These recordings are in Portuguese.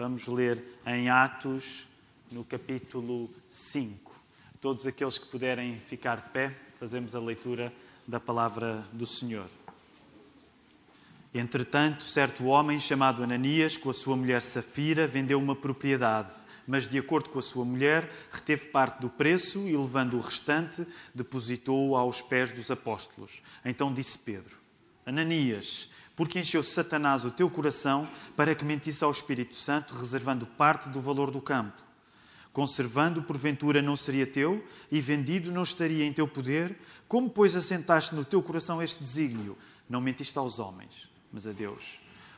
Vamos ler em Atos, no capítulo 5. Todos aqueles que puderem ficar de pé, fazemos a leitura da palavra do Senhor. Entretanto, certo homem chamado Ananias, com a sua mulher Safira, vendeu uma propriedade, mas, de acordo com a sua mulher, reteve parte do preço e, levando o restante, depositou-o aos pés dos apóstolos. Então disse Pedro: Ananias, porque encheu Satanás o teu coração para que mentisse ao Espírito Santo, reservando parte do valor do campo? Conservando, porventura, não seria teu, e vendido não estaria em teu poder? Como, pois, assentaste no teu coração este desígnio? Não mentiste aos homens mas a Deus.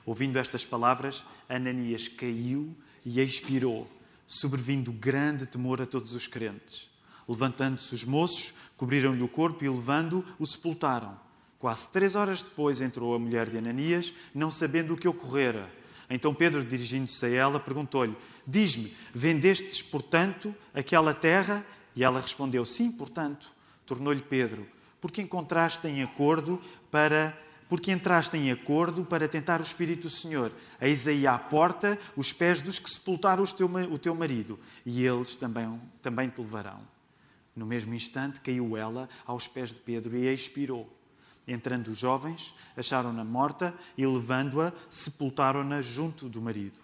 Ouvindo estas palavras, Ananias caiu e expirou, sobrevindo grande temor a todos os crentes. Levantando-se os moços, cobriram-lhe o corpo e, levando-o, o sepultaram. Quase três horas depois entrou a mulher de Ananias, não sabendo o que ocorrera. Então Pedro, dirigindo-se a ela, perguntou-lhe: Diz-me, vendestes, portanto, aquela terra? E ela respondeu: Sim, portanto. Tornou-lhe Pedro: Porque encontraste em acordo para porque entraste em acordo para tentar o Espírito do Senhor. Eis aí à porta os pés dos que sepultaram o teu marido, e eles também, também te levarão. No mesmo instante caiu ela aos pés de Pedro e expirou. Entrando os jovens, acharam-na morta e, levando-a, sepultaram-na junto do marido.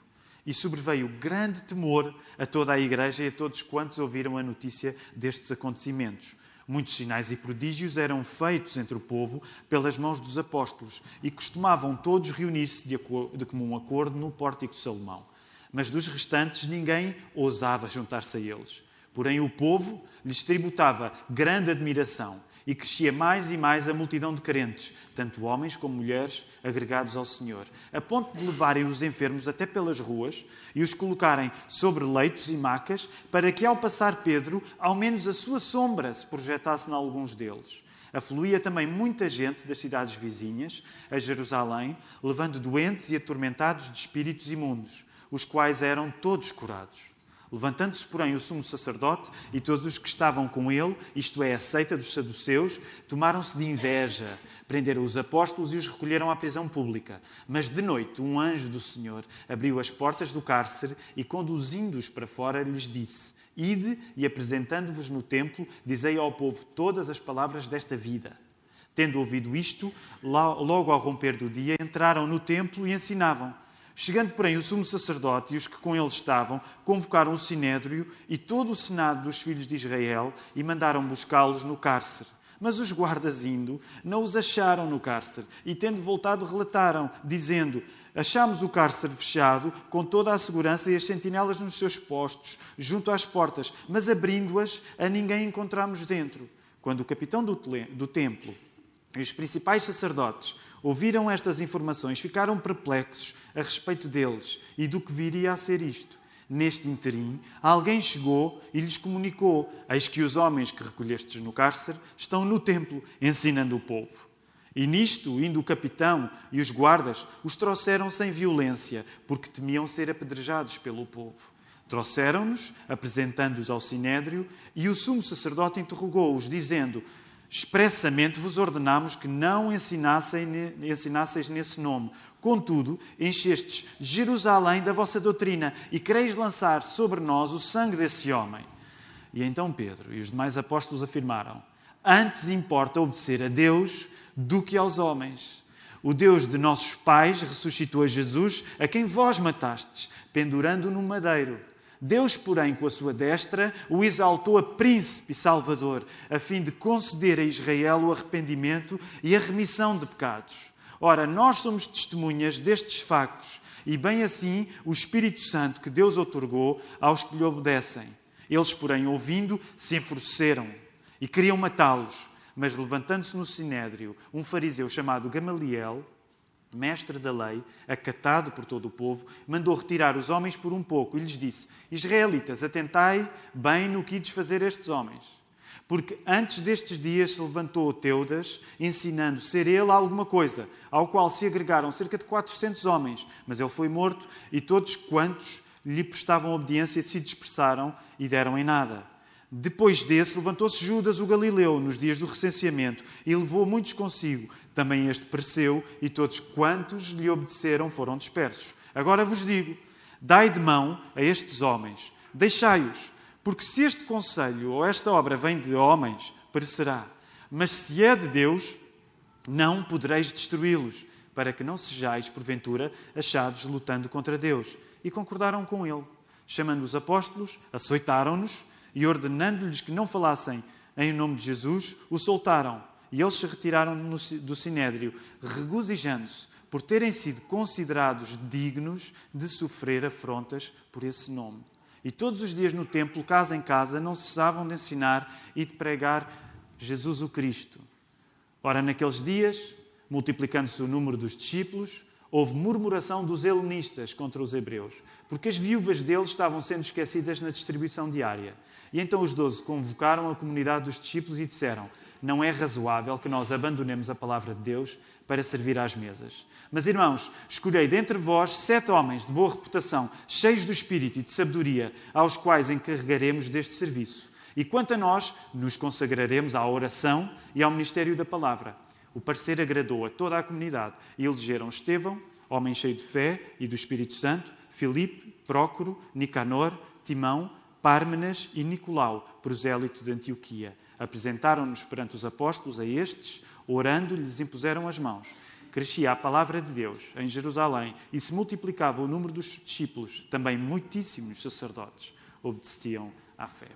E sobreveio grande temor a toda a igreja e a todos quantos ouviram a notícia destes acontecimentos. Muitos sinais e prodígios eram feitos entre o povo pelas mãos dos apóstolos e costumavam todos reunir-se de, de comum acordo no pórtico de Salomão. Mas dos restantes ninguém ousava juntar-se a eles. Porém, o povo lhes tributava grande admiração e crescia mais e mais a multidão de crentes, tanto homens como mulheres, agregados ao Senhor, a ponto de levarem os enfermos até pelas ruas e os colocarem sobre leitos e macas, para que, ao passar Pedro, ao menos a sua sombra se projetasse em alguns deles. Afluía também muita gente das cidades vizinhas a Jerusalém, levando doentes e atormentados de espíritos imundos, os quais eram todos curados. Levantando-se, porém, o sumo sacerdote e todos os que estavam com ele, isto é, a seita dos saduceus, tomaram-se de inveja, prenderam os apóstolos e os recolheram à prisão pública. Mas de noite, um anjo do Senhor abriu as portas do cárcere e, conduzindo-os para fora, lhes disse: Ide e, apresentando-vos no templo, dizei ao povo todas as palavras desta vida. Tendo ouvido isto, logo ao romper do dia, entraram no templo e ensinavam. Chegando, porém, o sumo sacerdote e os que com ele estavam, convocaram o sinédrio e todo o senado dos filhos de Israel e mandaram buscá-los no cárcere. Mas os guardas indo, não os acharam no cárcere e, tendo voltado, relataram, dizendo: Achamos o cárcere fechado, com toda a segurança e as sentinelas nos seus postos, junto às portas, mas abrindo-as, a ninguém encontramos dentro. Quando o capitão do, do templo e os principais sacerdotes ouviram estas informações, ficaram perplexos a respeito deles e do que viria a ser isto. Neste interim, alguém chegou e lhes comunicou: Eis que os homens que recolhestes no cárcere estão no templo ensinando o povo. E nisto, indo o capitão e os guardas, os trouxeram sem violência, porque temiam ser apedrejados pelo povo. Trouxeram-nos, apresentando-os ao sinédrio, e o sumo sacerdote interrogou-os, dizendo: Expressamente vos ordenamos que não ensinasseis nesse nome. Contudo, enchestes Jerusalém da vossa doutrina e quereis lançar sobre nós o sangue desse homem. E então Pedro e os demais apóstolos afirmaram: Antes importa obedecer a Deus do que aos homens. O Deus de nossos pais ressuscitou a Jesus, a quem vós matastes, pendurando no madeiro. Deus, porém, com a sua destra, o exaltou a príncipe salvador, a fim de conceder a Israel o arrependimento e a remissão de pecados. Ora, nós somos testemunhas destes factos, e bem assim o Espírito Santo que Deus otorgou aos que lhe obedecem. Eles, porém, ouvindo, se enfureceram e queriam matá-los. Mas levantando-se no sinédrio um fariseu chamado Gamaliel, mestre da lei, acatado por todo o povo, mandou retirar os homens por um pouco e lhes disse: Israelitas, atentai bem no que ides fazer estes homens. Porque antes destes dias se levantou Teudas, ensinando ser ele alguma coisa, ao qual se agregaram cerca de 400 homens. Mas ele foi morto e todos quantos lhe prestavam obediência se dispersaram e deram em nada. Depois desse, levantou-se Judas o Galileu nos dias do recenseamento e levou muitos consigo. Também este pereceu e todos quantos lhe obedeceram foram dispersos. Agora vos digo: Dai de mão a estes homens, deixai-os, porque se este conselho ou esta obra vem de homens, perecerá. Mas se é de Deus, não podereis destruí-los, para que não sejais, porventura, achados lutando contra Deus. E concordaram com ele. Chamando os apóstolos, açoitaram-nos e, ordenando-lhes que não falassem em nome de Jesus, o soltaram. E eles se retiraram do sinédrio, regozijando-se por terem sido considerados dignos de sofrer afrontas por esse nome. E todos os dias no templo, casa em casa, não cessavam de ensinar e de pregar Jesus o Cristo. Ora, naqueles dias, multiplicando-se o número dos discípulos, houve murmuração dos helenistas contra os hebreus, porque as viúvas deles estavam sendo esquecidas na distribuição diária. E então os doze convocaram a comunidade dos discípulos e disseram: Não é razoável que nós abandonemos a palavra de Deus para servir às mesas. Mas, irmãos, escolhei dentre vós sete homens de boa reputação, cheios do espírito e de sabedoria, aos quais encarregaremos deste serviço. E quanto a nós, nos consagraremos à oração e ao ministério da palavra. O parecer agradou a toda a comunidade e elegeram Estevão, homem cheio de fé e do Espírito Santo, Filipe, Prócoro, Nicanor, Timão, Pármenas e Nicolau, prosélito de Antioquia. Apresentaram-nos perante os apóstolos a estes, orando, lhes impuseram as mãos. Crescia a palavra de Deus em Jerusalém e se multiplicava o número dos discípulos, também muitíssimos sacerdotes obedeciam à fé.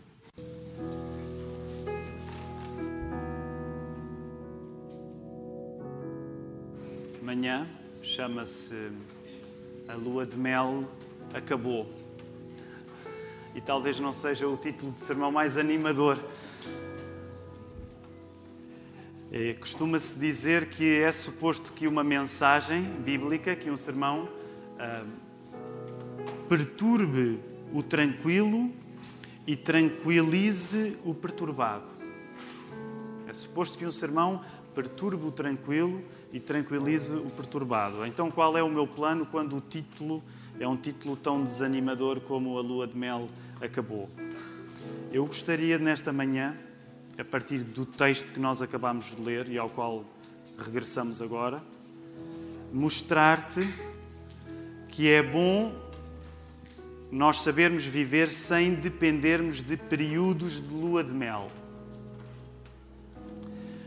Amanhã chama-se A Lua de Mel Acabou. E talvez não seja o título de sermão mais animador. É, Costuma-se dizer que é suposto que uma mensagem bíblica, que um sermão, ah, perturbe o tranquilo e tranquilize o perturbado. É suposto que um sermão perturbe o tranquilo e tranquilize o perturbado. Então, qual é o meu plano quando o título é um título tão desanimador como A Lua de Mel Acabou? Eu gostaria, nesta manhã, a partir do texto que nós acabamos de ler e ao qual regressamos agora, mostrar-te que é bom nós sabermos viver sem dependermos de períodos de lua de mel.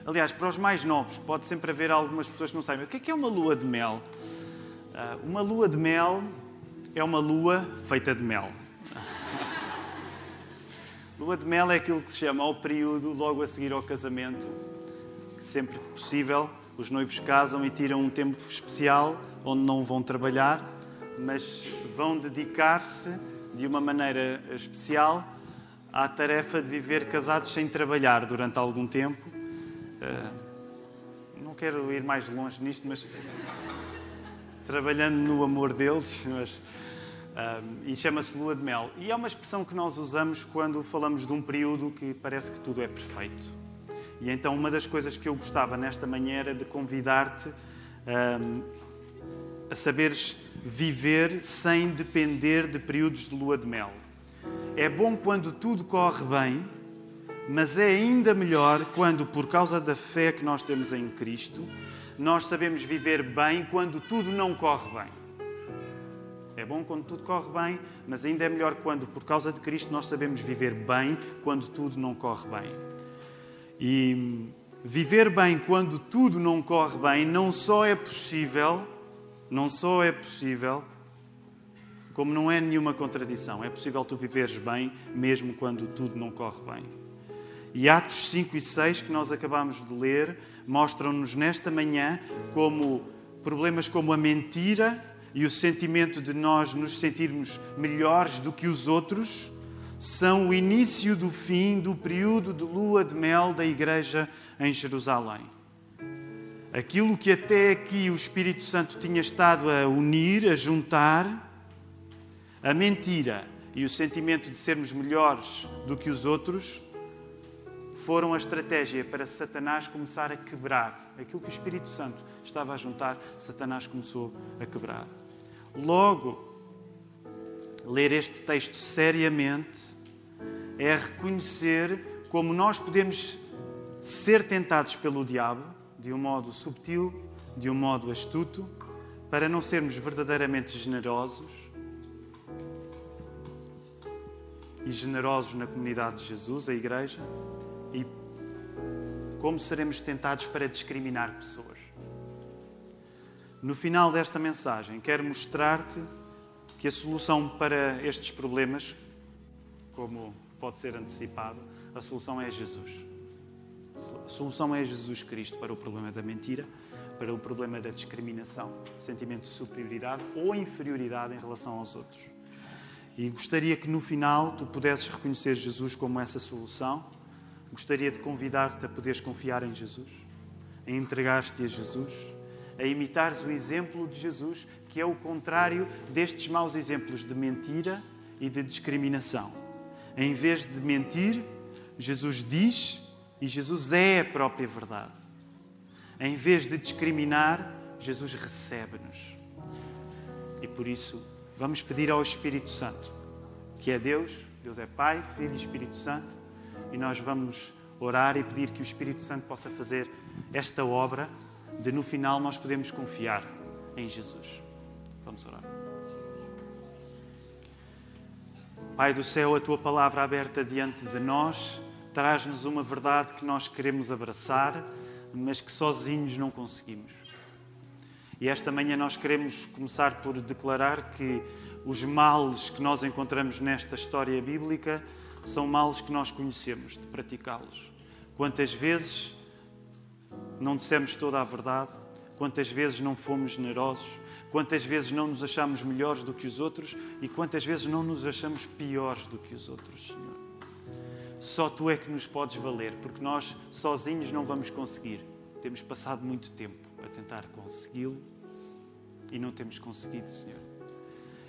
Aliás, para os mais novos, pode sempre haver algumas pessoas que não sabem o que é, que é uma lua de mel. Ah, uma lua de mel é uma lua feita de mel. Lua de mel é aquilo que se chama ao período logo a seguir ao casamento, sempre que possível os noivos casam e tiram um tempo especial onde não vão trabalhar mas vão dedicar-se de uma maneira especial à tarefa de viver casados sem trabalhar durante algum tempo. Eh, não quero ir mais longe nisto, mas trabalhando no amor deles, mas, uh, e chama-se lua de mel. E é uma expressão que nós usamos quando falamos de um período que parece que tudo é perfeito. E então uma das coisas que eu gostava nesta manhã era de convidar-te uh, a saberes viver sem depender de períodos de lua de mel. É bom quando tudo corre bem, mas é ainda melhor quando, por causa da fé que nós temos em Cristo, nós sabemos viver bem quando tudo não corre bem. É bom quando tudo corre bem, mas ainda é melhor quando, por causa de Cristo, nós sabemos viver bem quando tudo não corre bem. E viver bem quando tudo não corre bem não só é possível não só é possível, como não é nenhuma contradição, é possível tu viveres bem mesmo quando tudo não corre bem. E Atos 5 e 6, que nós acabamos de ler, mostram-nos nesta manhã como problemas como a mentira e o sentimento de nós nos sentirmos melhores do que os outros são o início do fim do período de lua de mel da igreja em Jerusalém. Aquilo que até aqui o Espírito Santo tinha estado a unir, a juntar, a mentira e o sentimento de sermos melhores do que os outros, foram a estratégia para Satanás começar a quebrar. Aquilo que o Espírito Santo estava a juntar, Satanás começou a quebrar. Logo, ler este texto seriamente é reconhecer como nós podemos ser tentados pelo diabo de um modo subtil, de um modo astuto, para não sermos verdadeiramente generosos, e generosos na comunidade de Jesus, a Igreja, e como seremos tentados para discriminar pessoas. No final desta mensagem, quero mostrar-te que a solução para estes problemas, como pode ser antecipado, a solução é Jesus. A solução é Jesus Cristo para o problema da mentira, para o problema da discriminação, sentimento de superioridade ou inferioridade em relação aos outros. E gostaria que no final tu pudesses reconhecer Jesus como essa solução. Gostaria de convidar-te a poderes confiar em Jesus, a entregar-te a Jesus a imitares o exemplo de Jesus, que é o contrário destes maus exemplos de mentira e de discriminação. Em vez de mentir, Jesus diz e Jesus é a própria verdade. Em vez de discriminar, Jesus recebe-nos. E por isso, vamos pedir ao Espírito Santo, que é Deus, Deus é Pai, Filho e Espírito Santo, e nós vamos orar e pedir que o Espírito Santo possa fazer esta obra de no final nós podemos confiar em Jesus. Vamos orar. Pai do céu, a tua palavra aberta diante de nós traz-nos uma verdade que nós queremos abraçar, mas que sozinhos não conseguimos. E esta manhã nós queremos começar por declarar que os males que nós encontramos nesta história bíblica são males que nós conhecemos, de praticá-los. Quantas vezes não dissemos toda a verdade, quantas vezes não fomos generosos, quantas vezes não nos achamos melhores do que os outros e quantas vezes não nos achamos piores do que os outros, Senhor. Só tu é que nos podes valer, porque nós sozinhos não vamos conseguir. Temos passado muito tempo a tentar consegui-lo e não temos conseguido, Senhor.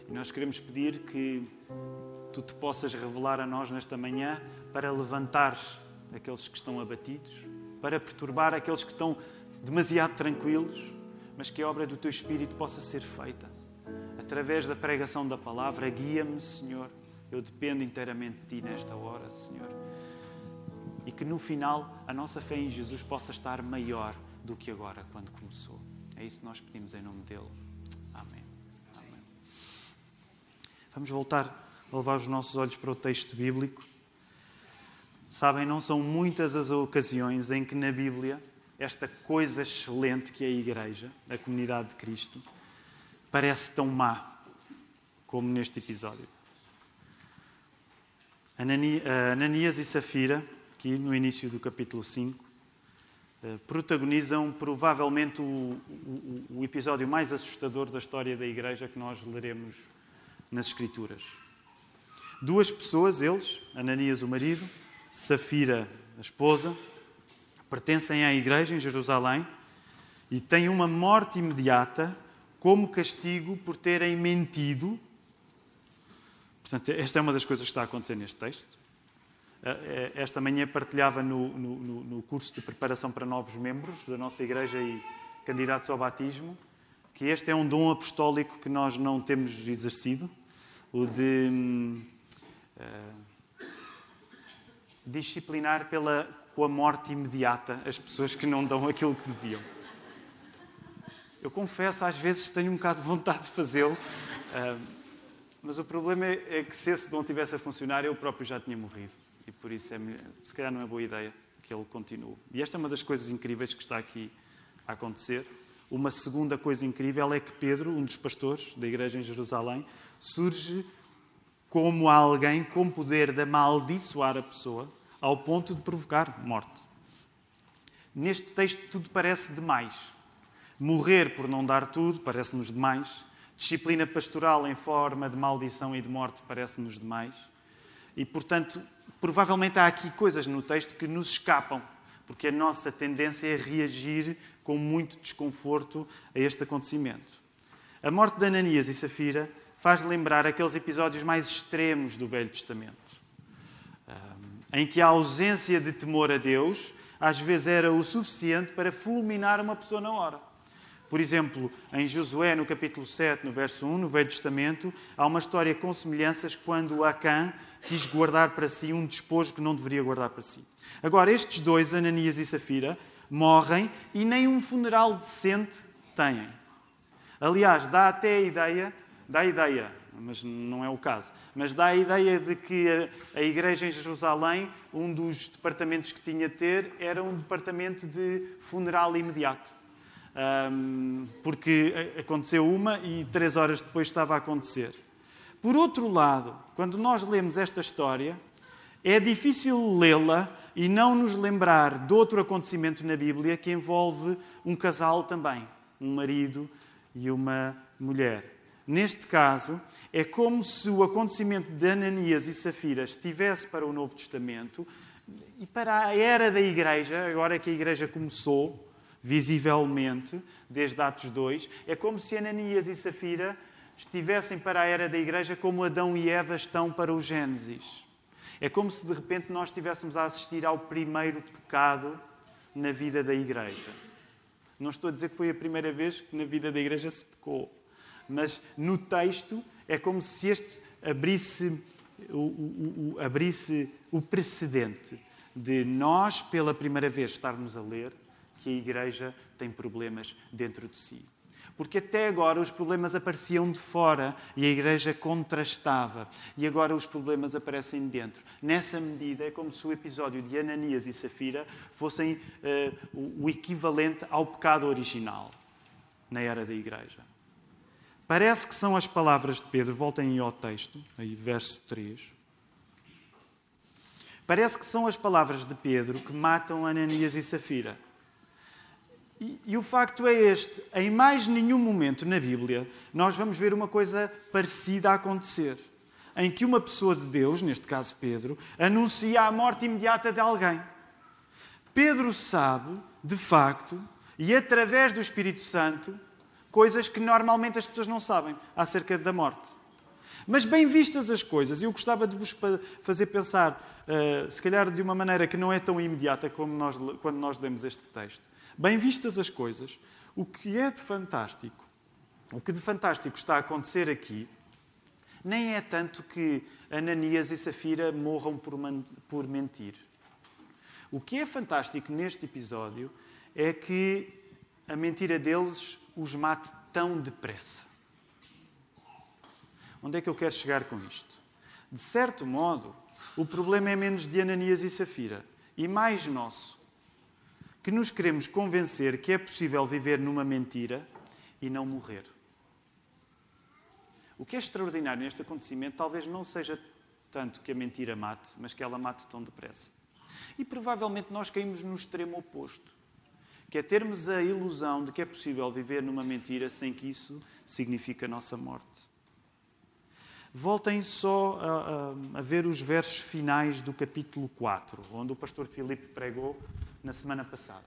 E nós queremos pedir que tu te possas revelar a nós nesta manhã para levantar aqueles que estão abatidos, para perturbar aqueles que estão demasiado tranquilos, mas que a obra do teu Espírito possa ser feita. Através da pregação da palavra, guia-me, Senhor. Eu dependo inteiramente de Ti nesta hora, Senhor. E que no final a nossa fé em Jesus possa estar maior do que agora, quando começou. É isso que nós pedimos em nome dEle. Amém. Amém. Vamos voltar a levar os nossos olhos para o texto bíblico. Sabem, não são muitas as ocasiões em que na Bíblia esta coisa excelente que é a Igreja, a comunidade de Cristo, parece tão má como neste episódio. Ananias e Safira, aqui no início do capítulo 5, eh, protagonizam provavelmente o, o, o episódio mais assustador da história da Igreja que nós leremos nas Escrituras. Duas pessoas, eles, Ananias, o marido, Safira, a esposa, pertencem à igreja em Jerusalém e têm uma morte imediata como castigo por terem mentido. Portanto, esta é uma das coisas que está a acontecer neste texto. Eh, eh, esta manhã partilhava no, no, no curso de preparação para novos membros da nossa igreja e candidatos ao batismo que este é um dom apostólico que nós não temos exercido, o de. Uh, disciplinar pela, com a morte imediata as pessoas que não dão aquilo que deviam. Eu confesso, às vezes tenho um bocado de vontade de fazê-lo, mas o problema é, é que se esse dom tivesse a funcionar, eu próprio já tinha morrido. E por isso, é, se calhar, não é boa ideia que ele continue. E esta é uma das coisas incríveis que está aqui a acontecer. Uma segunda coisa incrível é que Pedro, um dos pastores da igreja em Jerusalém, surge como alguém com poder de amaldiçoar a pessoa ao ponto de provocar morte. Neste texto, tudo parece demais. Morrer por não dar tudo parece-nos demais. Disciplina pastoral em forma de maldição e de morte parece-nos demais. E, portanto, provavelmente há aqui coisas no texto que nos escapam, porque a nossa tendência é reagir com muito desconforto a este acontecimento. A morte de Ananias e Safira faz lembrar aqueles episódios mais extremos do Velho Testamento em que a ausência de temor a Deus às vezes era o suficiente para fulminar uma pessoa na hora. Por exemplo, em Josué, no capítulo 7, no verso 1, no Velho Testamento, há uma história com semelhanças quando Acã quis guardar para si um despojo que não deveria guardar para si. Agora, estes dois, Ananias e Safira, morrem e nem um funeral decente têm. Aliás, dá até a ideia dá a ideia, mas não é o caso, mas dá a ideia de que a, a igreja em Jerusalém, um dos departamentos que tinha de ter, era um departamento de funeral imediato. Um, porque aconteceu uma e três horas depois estava a acontecer. Por outro lado, quando nós lemos esta história, é difícil lê-la e não nos lembrar de outro acontecimento na Bíblia que envolve um casal também, um marido e uma mulher. Neste caso, é como se o acontecimento de Ananias e Safira estivesse para o Novo Testamento e para a era da Igreja, agora que a Igreja começou, visivelmente, desde Atos 2, é como se Ananias e Safira estivessem para a era da Igreja como Adão e Eva estão para o Gênesis. É como se de repente nós estivéssemos a assistir ao primeiro pecado na vida da Igreja. Não estou a dizer que foi a primeira vez que na vida da Igreja se pecou, mas no texto é como se este abrisse o, o, o, abrisse o precedente de nós, pela primeira vez, estarmos a ler que a Igreja tem problemas dentro de si. Porque até agora os problemas apareciam de fora e a igreja contrastava. E agora os problemas aparecem dentro. Nessa medida, é como se o episódio de Ananias e Safira fossem uh, o equivalente ao pecado original na era da igreja. Parece que são as palavras de Pedro, voltem ao texto, aí verso 3. Parece que são as palavras de Pedro que matam Ananias e Safira. E, e, o facto é este: em mais nenhum momento na Bíblia nós vamos ver uma coisa parecida a acontecer. Em que uma pessoa de Deus, neste caso Pedro, anuncia a morte imediata de alguém. Pedro sabe, de facto, e através do Espírito Santo, coisas que normalmente as pessoas não sabem acerca da morte. Mas bem vistas as coisas, eu gostava de vos fazer pensar, uh, se calhar de uma maneira que não é tão imediata como nós, quando nós lemos este texto. Bem vistas as coisas, o que é de fantástico, o que de fantástico está a acontecer aqui, nem é tanto que Ananias e Safira morram por, por mentir. O que é fantástico neste episódio é que a mentira deles os mate tão depressa. Onde é que eu quero chegar com isto? De certo modo, o problema é menos de Ananias e Safira e mais nosso que nos queremos convencer que é possível viver numa mentira e não morrer. O que é extraordinário neste acontecimento talvez não seja tanto que a mentira mate, mas que ela mate tão depressa. E provavelmente nós caímos no extremo oposto, que é termos a ilusão de que é possível viver numa mentira sem que isso signifique a nossa morte. Voltem só a, a, a ver os versos finais do capítulo 4, onde o pastor Filipe pregou na semana passada.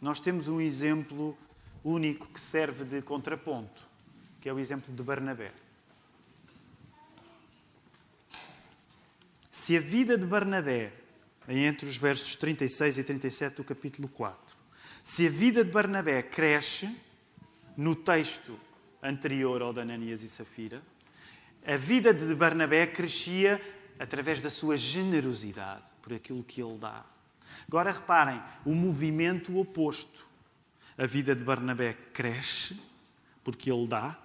Nós temos um exemplo único que serve de contraponto, que é o exemplo de Barnabé. Se a vida de Barnabé, entre os versos 36 e 37 do capítulo 4, se a vida de Barnabé cresce no texto anterior ao de Ananias e Safira, a vida de Barnabé crescia através da sua generosidade, por aquilo que ele dá. Agora reparem, o movimento oposto. A vida de Barnabé cresce porque ele dá,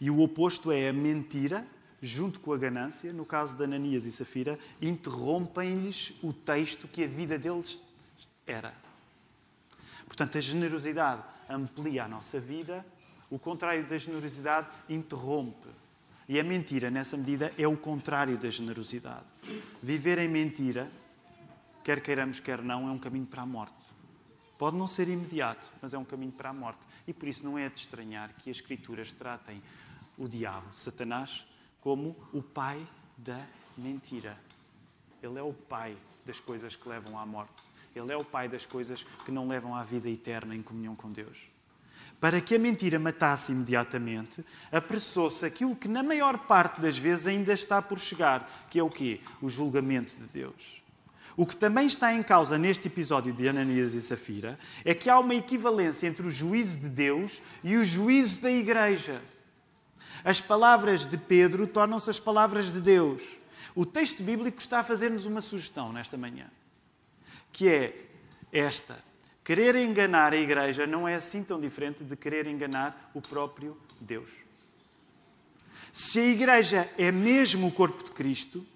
e o oposto é a mentira, junto com a ganância, no caso de Ananias e Safira, interrompem-lhes o texto que a vida deles era. Portanto, a generosidade amplia a nossa vida, o contrário da generosidade interrompe. E a mentira, nessa medida, é o contrário da generosidade. Viver em mentira quer queiramos, quer não, é um caminho para a morte. Pode não ser imediato, mas é um caminho para a morte. E por isso não é de estranhar que as Escrituras tratem o diabo, Satanás, como o pai da mentira. Ele é o pai das coisas que levam à morte. Ele é o pai das coisas que não levam à vida eterna em comunhão com Deus. Para que a mentira matasse imediatamente, apressou-se aquilo que na maior parte das vezes ainda está por chegar, que é o quê? O julgamento de Deus. O que também está em causa neste episódio de Ananias e Safira é que há uma equivalência entre o juízo de Deus e o juízo da Igreja. As palavras de Pedro tornam-se as palavras de Deus. O texto bíblico está a fazer-nos uma sugestão nesta manhã, que é esta: querer enganar a Igreja não é assim tão diferente de querer enganar o próprio Deus. Se a Igreja é mesmo o corpo de Cristo,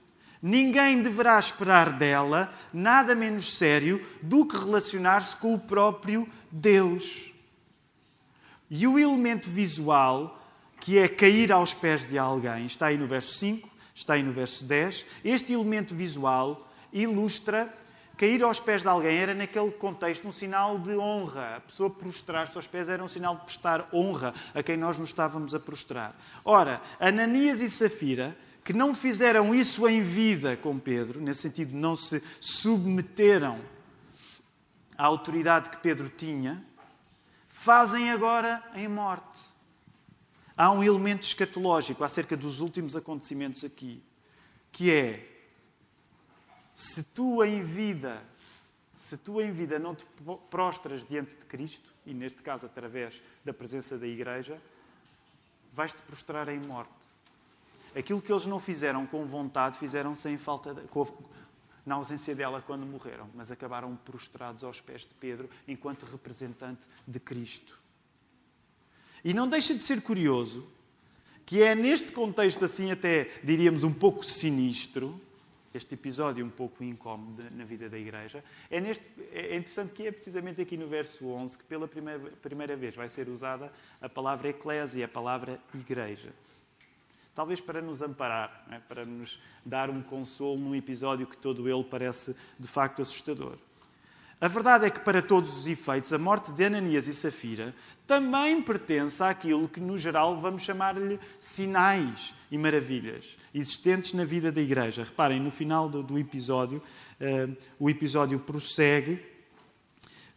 ninguém deverá esperar dela nada menos sério do que relacionar-se com o próprio Deus. E o elemento visual, que é cair aos pés de alguém, está aí no verso 5, está aí no verso 10. Este elemento visual ilustra cair aos pés de alguém era, naquele contexto, um sinal de honra. A pessoa prostrar-se aos pés era um sinal de prestar honra a quem nós nos estávamos a prostrar. Ora, Ananias e Safira, que não fizeram isso em vida com Pedro, nesse sentido, não se submeteram à autoridade que Pedro tinha, fazem agora em morte. Há um elemento escatológico acerca dos últimos acontecimentos aqui, que é se tu em vida, se tu em vida não te prostras diante de Cristo, e neste caso através da presença da Igreja, vais-te prostrar em morte. Aquilo que eles não fizeram com vontade, fizeram sem falta de, com, na ausência dela quando morreram, mas acabaram prostrados aos pés de Pedro enquanto representante de Cristo. E não deixa de ser curioso que é neste contexto assim até diríamos um pouco sinistro este episódio um pouco incómodo na vida da Igreja, é, neste, é interessante que é precisamente aqui no verso 11 que pela primeira, primeira vez vai ser usada a palavra eclésia, a palavra igreja. Talvez para nos amparar, é? para nos dar um consolo num episódio que todo ele parece de facto assustador. A verdade é que, para todos os efeitos, a morte de Ananias e Safira também pertence àquilo que, no geral, vamos chamar-lhe sinais e maravilhas existentes na vida da Igreja. Reparem, no final do, do episódio, uh, o episódio prossegue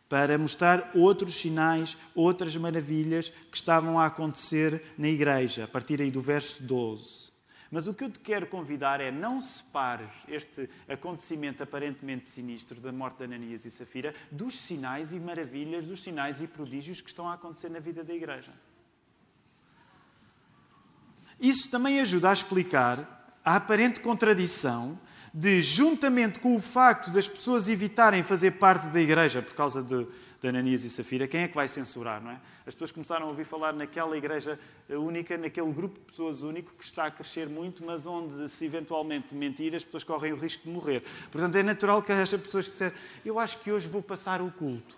para mostrar outros sinais, outras maravilhas que estavam a acontecer na Igreja, a partir aí do verso 12. Mas o que eu te quero convidar é não separes este acontecimento aparentemente sinistro da morte de Ananias e Safira dos sinais e maravilhas, dos sinais e prodígios que estão a acontecer na vida da igreja. Isso também ajuda a explicar a aparente contradição de, juntamente com o facto das pessoas evitarem fazer parte da igreja por causa de, de Ananias e Safira, quem é que vai censurar, não é? As pessoas começaram a ouvir falar naquela igreja única, naquele grupo de pessoas único que está a crescer muito, mas onde, se eventualmente mentir, as pessoas correm o risco de morrer. Portanto, é natural que haja pessoas que disserem: Eu acho que hoje vou passar o culto.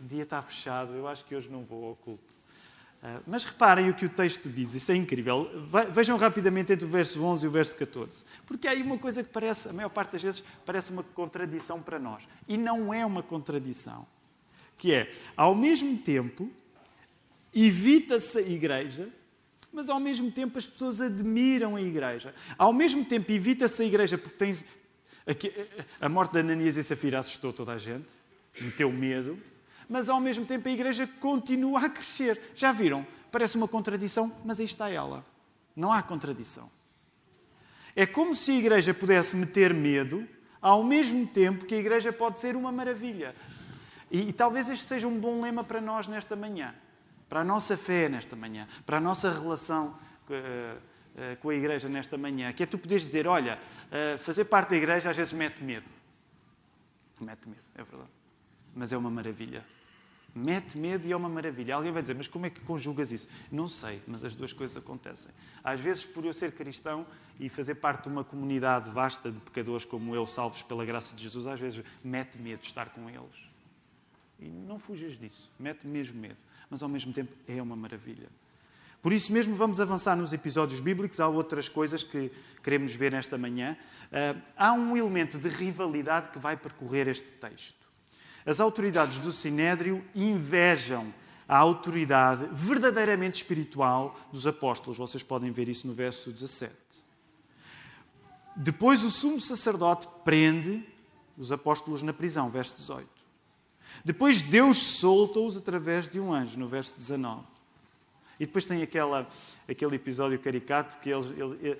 O dia está fechado, eu acho que hoje não vou ao culto. Ah, mas reparem o que o texto diz, isso é incrível. Vejam rapidamente entre o verso 11 e o verso 14. Porque há aí uma coisa que parece, a maior parte das vezes, parece uma contradição para nós. E não é uma contradição. Que é, ao mesmo tempo, evita-se a igreja, mas ao mesmo tempo as pessoas admiram a igreja. Ao mesmo tempo evita-se a igreja porque. A morte de Ananias e Safira assustou toda a gente, meteu medo mas ao mesmo tempo a igreja continua a crescer. Já viram? Parece uma contradição, mas aí está ela. Não há contradição. É como se a igreja pudesse meter medo, ao mesmo tempo que a igreja pode ser uma maravilha. E, e talvez este seja um bom lema para nós nesta manhã, para a nossa fé nesta manhã, para a nossa relação uh, com a igreja nesta manhã, que é tu poderes dizer: olha, uh, fazer parte da igreja às vezes mete medo. Mete medo, é verdade. Mas é uma maravilha mete medo e é uma maravilha. Alguém vai dizer, mas como é que conjugas isso? Não sei, mas as duas coisas acontecem. Às vezes, por eu ser cristão e fazer parte de uma comunidade vasta de pecadores como eu, salvos pela graça de Jesus, às vezes mete medo estar com eles. E não fujas disso, mete mesmo medo. Mas ao mesmo tempo é uma maravilha. Por isso mesmo vamos avançar nos episódios bíblicos. Há outras coisas que queremos ver nesta manhã. Uh, há um elemento de rivalidade que vai percorrer este texto. As autoridades do Sinédrio invejam a autoridade verdadeiramente espiritual dos apóstolos. Vocês podem ver isso no verso 17. Depois o sumo sacerdote prende os apóstolos na prisão, verso 18. Depois Deus solta-os através de um anjo, no verso 19. E depois tem aquela, aquele episódio caricato que eles, eles,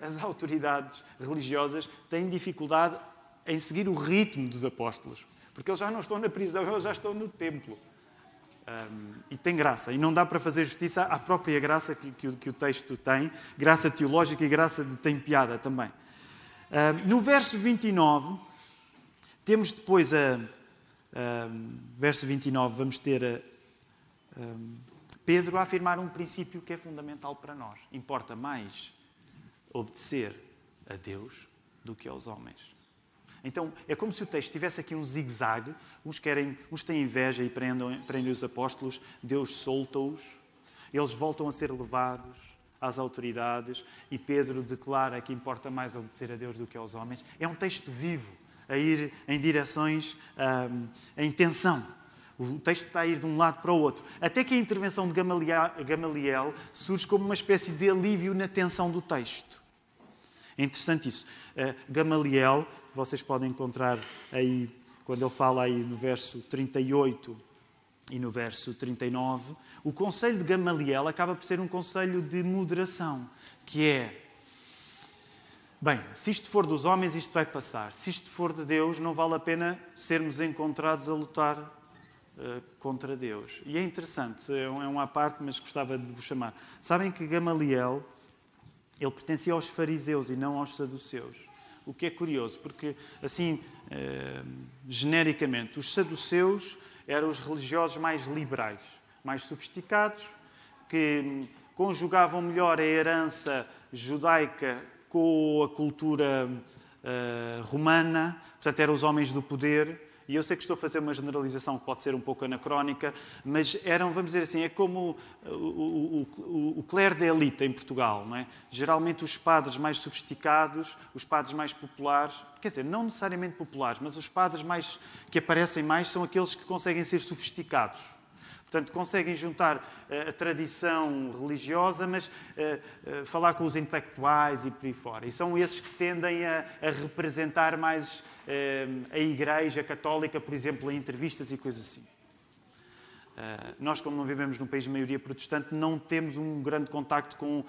as autoridades religiosas têm dificuldade em seguir o ritmo dos apóstolos. Porque eles já não estão na prisão, eles já estão no templo. Um, e tem graça. E não dá para fazer justiça à própria graça que, que, que o texto tem, graça teológica e graça de tem piada também. Um, no verso 29, temos depois a. Um, verso 29, vamos ter um, Pedro a afirmar um princípio que é fundamental para nós. Importa mais obedecer a Deus do que aos homens. Então, é como se o texto tivesse aqui um zigue-zague. Uns, querem, uns têm inveja e prendem, prendem os apóstolos, Deus solta-os, eles voltam a ser levados às autoridades e Pedro declara que importa mais obedecer a Deus do que aos homens. É um texto vivo, a ir em direções, um, em tensão. O texto está a ir de um lado para o outro. Até que a intervenção de Gamaliel surge como uma espécie de alívio na tensão do texto. É interessante isso. Uh, Gamaliel, vocês podem encontrar aí, quando ele fala aí no verso 38 e no verso 39, o conselho de Gamaliel acaba por ser um conselho de moderação, que é Bem, se isto for dos homens, isto vai passar. Se isto for de Deus, não vale a pena sermos encontrados a lutar uh, contra Deus. E é interessante, é, é uma parte, mas gostava de vos chamar. Sabem que Gamaliel, ele pertencia aos fariseus e não aos saduceus. O que é curioso, porque, assim, uh, genericamente, os saduceus eram os religiosos mais liberais, mais sofisticados, que conjugavam melhor a herança judaica com a cultura uh, romana, portanto, eram os homens do poder. E eu sei que estou a fazer uma generalização que pode ser um pouco anacrónica, mas eram, vamos dizer assim, é como o, o, o, o clero da elite em Portugal. Não é? Geralmente os padres mais sofisticados, os padres mais populares, quer dizer, não necessariamente populares, mas os padres mais, que aparecem mais são aqueles que conseguem ser sofisticados. Portanto, conseguem juntar uh, a tradição religiosa, mas uh, uh, falar com os intelectuais e por aí fora. E são esses que tendem a, a representar mais a Igreja Católica, por exemplo, em entrevistas e coisas assim. nós, como não vivemos num país de maioria protestante, não temos um grande contacto com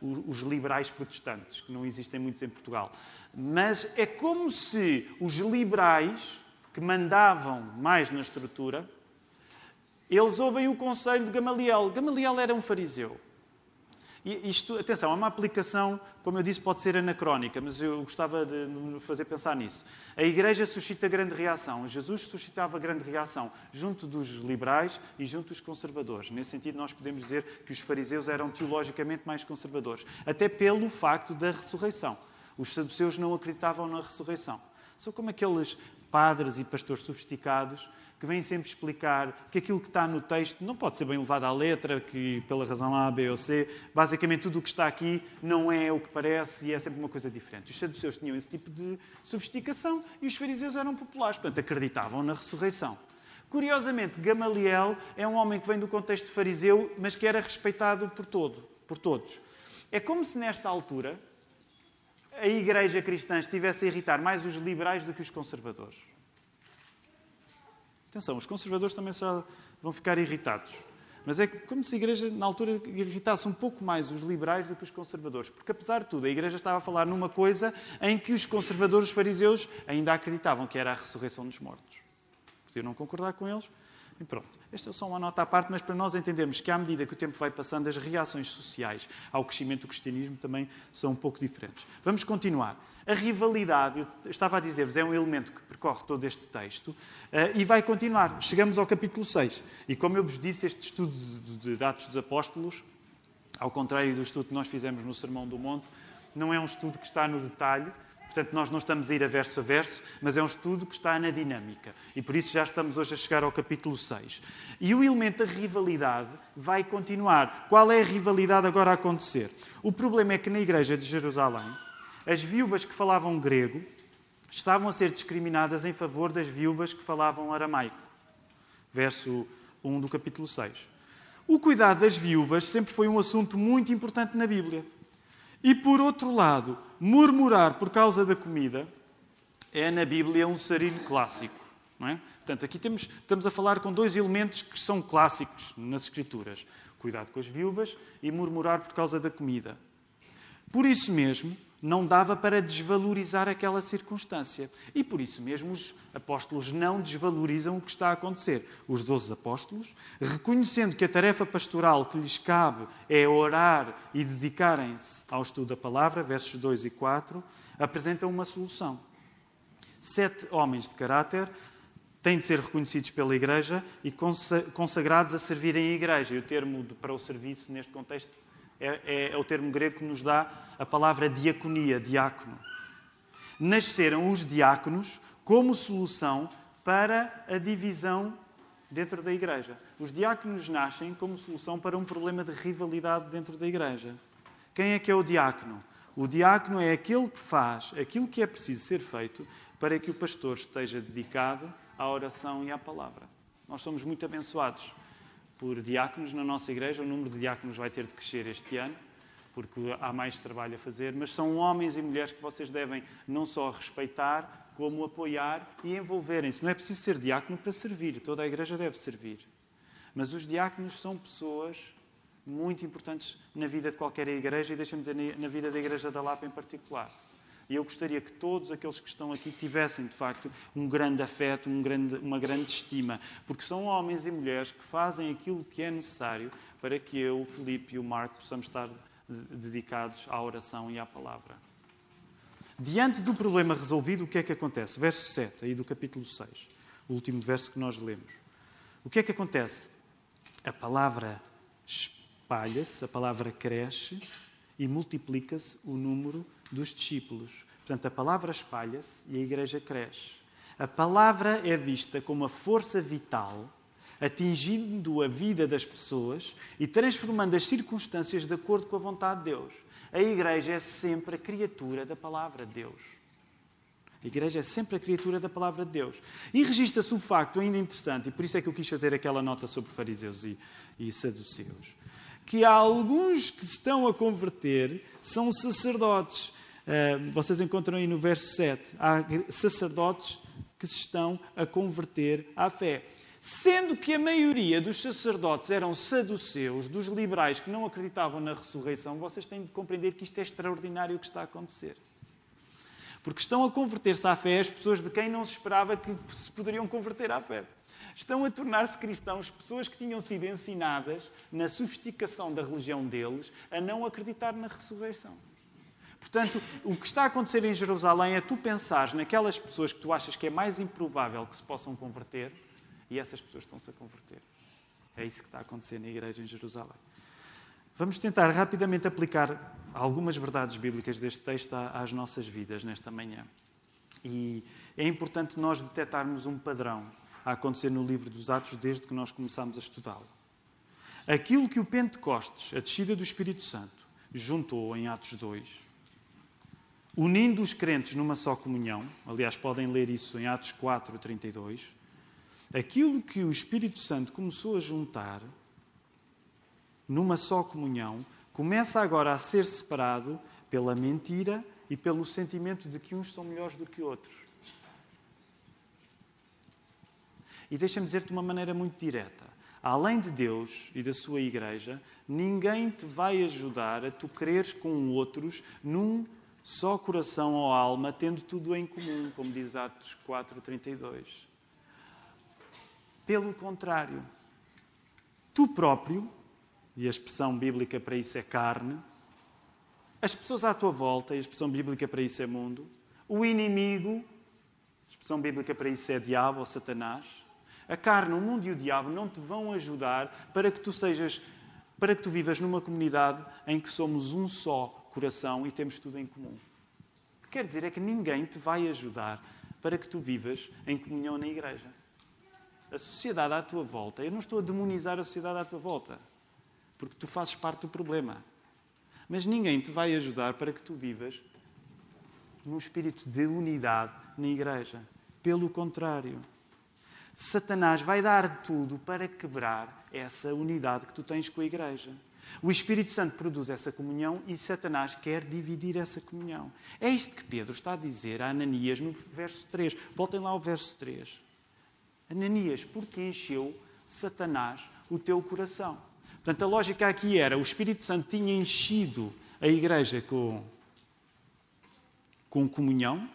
os liberais protestantes, que não existem muitos em Portugal. Mas é como se os liberais, que mandavam mais na estrutura, eles ouvem o conselho de Gamaliel. Gamaliel era um fariseu. E isto, atenção, é uma aplicação, como eu disse, pode ser anacrónica, mas eu gostava de nos fazer pensar nisso. A Igreja suscita grande reação. Jesus suscitava grande reação junto dos liberais e junto dos conservadores. Nesse sentido, nós podemos dizer que os fariseus eram teologicamente mais conservadores, até pelo facto da ressurreição. Os saduceus não acreditavam na ressurreição. São como aqueles padres e pastores sofisticados que vêm sempre explicar que aquilo que está no texto não pode ser bem levado à letra, que pela razão A, B ou C, basicamente tudo o que está aqui não é o que parece e é sempre uma coisa diferente. Os saduceus tinham esse tipo de sofisticação e os fariseus eram populares, portanto acreditavam na ressurreição. Curiosamente, Gamaliel é um homem que vem do contexto fariseu, mas que era respeitado por, todo, por todos. É como se nesta altura a igreja cristã estivesse a irritar mais os liberais do que os conservadores. Atenção, os conservadores também vão ficar irritados. Mas é como se a Igreja, na altura, irritasse um pouco mais os liberais do que os conservadores. Porque, apesar de tudo, a Igreja estava a falar numa coisa em que os conservadores fariseus ainda acreditavam, que era a ressurreição dos mortos. Podiam não concordar com eles, e pronto. Esta é só uma nota à parte, mas para nós entendermos que, à medida que o tempo vai passando, as reações sociais ao crescimento do cristianismo também são um pouco diferentes. Vamos continuar. A rivalidade, eu estava a dizer-vos, é um elemento que percorre todo este texto eh, e vai continuar. Chegamos ao capítulo 6. E como eu vos disse, este estudo de Atos dos Apóstolos, ao contrário do estudo que nós fizemos no Sermão do Monte, não é um estudo que está no detalhe, Portanto, nós não estamos a ir a verso a verso, mas é um estudo que está na dinâmica. E por isso já estamos hoje a chegar ao capítulo 6. E o elemento da rivalidade vai continuar. Qual é a rivalidade agora a acontecer? O problema é que na igreja de Jerusalém, as viúvas que falavam grego estavam a ser discriminadas em favor das viúvas que falavam aramaico. Verso 1 do capítulo 6. O cuidado das viúvas sempre foi um assunto muito importante na Bíblia. E por outro lado, murmurar por causa da comida é na Bíblia um sarilho clássico. Não é? Portanto, aqui temos, estamos a falar com dois elementos que são clássicos nas Escrituras: cuidado com as viúvas e murmurar por causa da comida. Por isso mesmo, não dava para desvalorizar aquela circunstância. E por isso mesmo os apóstolos não desvalorizam o que está a acontecer. Os doze apóstolos, reconhecendo que a tarefa pastoral que lhes cabe é orar e dedicarem-se ao estudo da palavra, versos 2 e 4, apresentam uma solução. Sete homens de caráter têm de ser reconhecidos pela Igreja e consagrados a servirem a Igreja. E o termo para o serviço, neste contexto, é, é, é o termo grego que nos dá a palavra diaconia, diácono. Nasceram os diáconos como solução para a divisão dentro da Igreja. Os diáconos nascem como solução para um problema de rivalidade dentro da Igreja. Quem é que é o diácono? O diácono é aquele que faz aquilo que é preciso ser feito para que o pastor esteja dedicado à oração e à palavra. Nós somos muito abençoados por diáconos na nossa igreja. O número de diáconos vai ter de crescer este ano, porque há mais trabalho a fazer, mas são homens e mulheres que vocês devem não só respeitar, como apoiar e envolverem-se. Não é preciso ser diácono para servir, toda a igreja deve servir. Mas os diáconos são pessoas muito importantes na vida de qualquer igreja e, deixa-me dizer, na vida da Igreja da Lapa em particular. E eu gostaria que todos aqueles que estão aqui tivessem, de facto, um grande afeto, um grande, uma grande estima, porque são homens e mulheres que fazem aquilo que é necessário para que eu, o Filipe e o Marco possamos estar dedicados à oração e à palavra. Diante do problema resolvido, o que é que acontece? Verso 7, aí do capítulo 6, o último verso que nós lemos. O que é que acontece? A palavra espalha-se, a palavra cresce e multiplica-se o número dos discípulos. Portanto, a palavra espalha-se e a igreja cresce. A palavra é vista como a força vital, atingindo a vida das pessoas e transformando as circunstâncias de acordo com a vontade de Deus. A igreja é sempre a criatura da palavra de Deus. A igreja é sempre a criatura da palavra de Deus. E registra-se o facto, ainda interessante, e por isso é que eu quis fazer aquela nota sobre fariseus e, e saduceus que há alguns que estão a converter são sacerdotes. Uh, vocês encontram aí no verso 7. Há sacerdotes que se estão a converter à fé. Sendo que a maioria dos sacerdotes eram saduceus, dos liberais que não acreditavam na ressurreição, vocês têm de compreender que isto é extraordinário o que está a acontecer. Porque estão a converter-se à fé as pessoas de quem não se esperava que se poderiam converter à fé estão a tornar-se cristãos pessoas que tinham sido ensinadas, na sofisticação da religião deles, a não acreditar na ressurreição. Portanto, o que está a acontecer em Jerusalém é tu pensares naquelas pessoas que tu achas que é mais improvável que se possam converter e essas pessoas estão-se a converter. É isso que está a acontecer na igreja em Jerusalém. Vamos tentar rapidamente aplicar algumas verdades bíblicas deste texto às nossas vidas nesta manhã. E é importante nós detectarmos um padrão a acontecer no livro dos Atos desde que nós começámos a estudá-lo. Aquilo que o Pentecostes, a descida do Espírito Santo, juntou em Atos 2, unindo os crentes numa só comunhão, aliás, podem ler isso em Atos 4, 32, aquilo que o Espírito Santo começou a juntar numa só comunhão, começa agora a ser separado pela mentira e pelo sentimento de que uns são melhores do que outros. E deixa-me dizer-te de uma maneira muito direta. Além de Deus e da sua igreja, ninguém te vai ajudar a tu creres com outros num só coração ou alma, tendo tudo em comum, como diz Atos 4:32. Pelo contrário, tu próprio, e a expressão bíblica para isso é carne, as pessoas à tua volta, e a expressão bíblica para isso é mundo, o inimigo, a expressão bíblica para isso é diabo ou Satanás, a carne, o mundo e o diabo não te vão ajudar para que tu sejas, para que tu vivas numa comunidade em que somos um só coração e temos tudo em comum. O que quer dizer é que ninguém te vai ajudar para que tu vivas em comunhão na igreja. A sociedade à tua volta, eu não estou a demonizar a sociedade à tua volta, porque tu fazes parte do problema. Mas ninguém te vai ajudar para que tu vivas num espírito de unidade na igreja. Pelo contrário. Satanás vai dar tudo para quebrar essa unidade que tu tens com a igreja. O Espírito Santo produz essa comunhão e Satanás quer dividir essa comunhão. É isto que Pedro está a dizer a Ananias no verso 3. Voltem lá ao verso 3. Ananias, porque encheu Satanás o teu coração? Portanto, a lógica aqui era: o Espírito Santo tinha enchido a igreja com, com comunhão,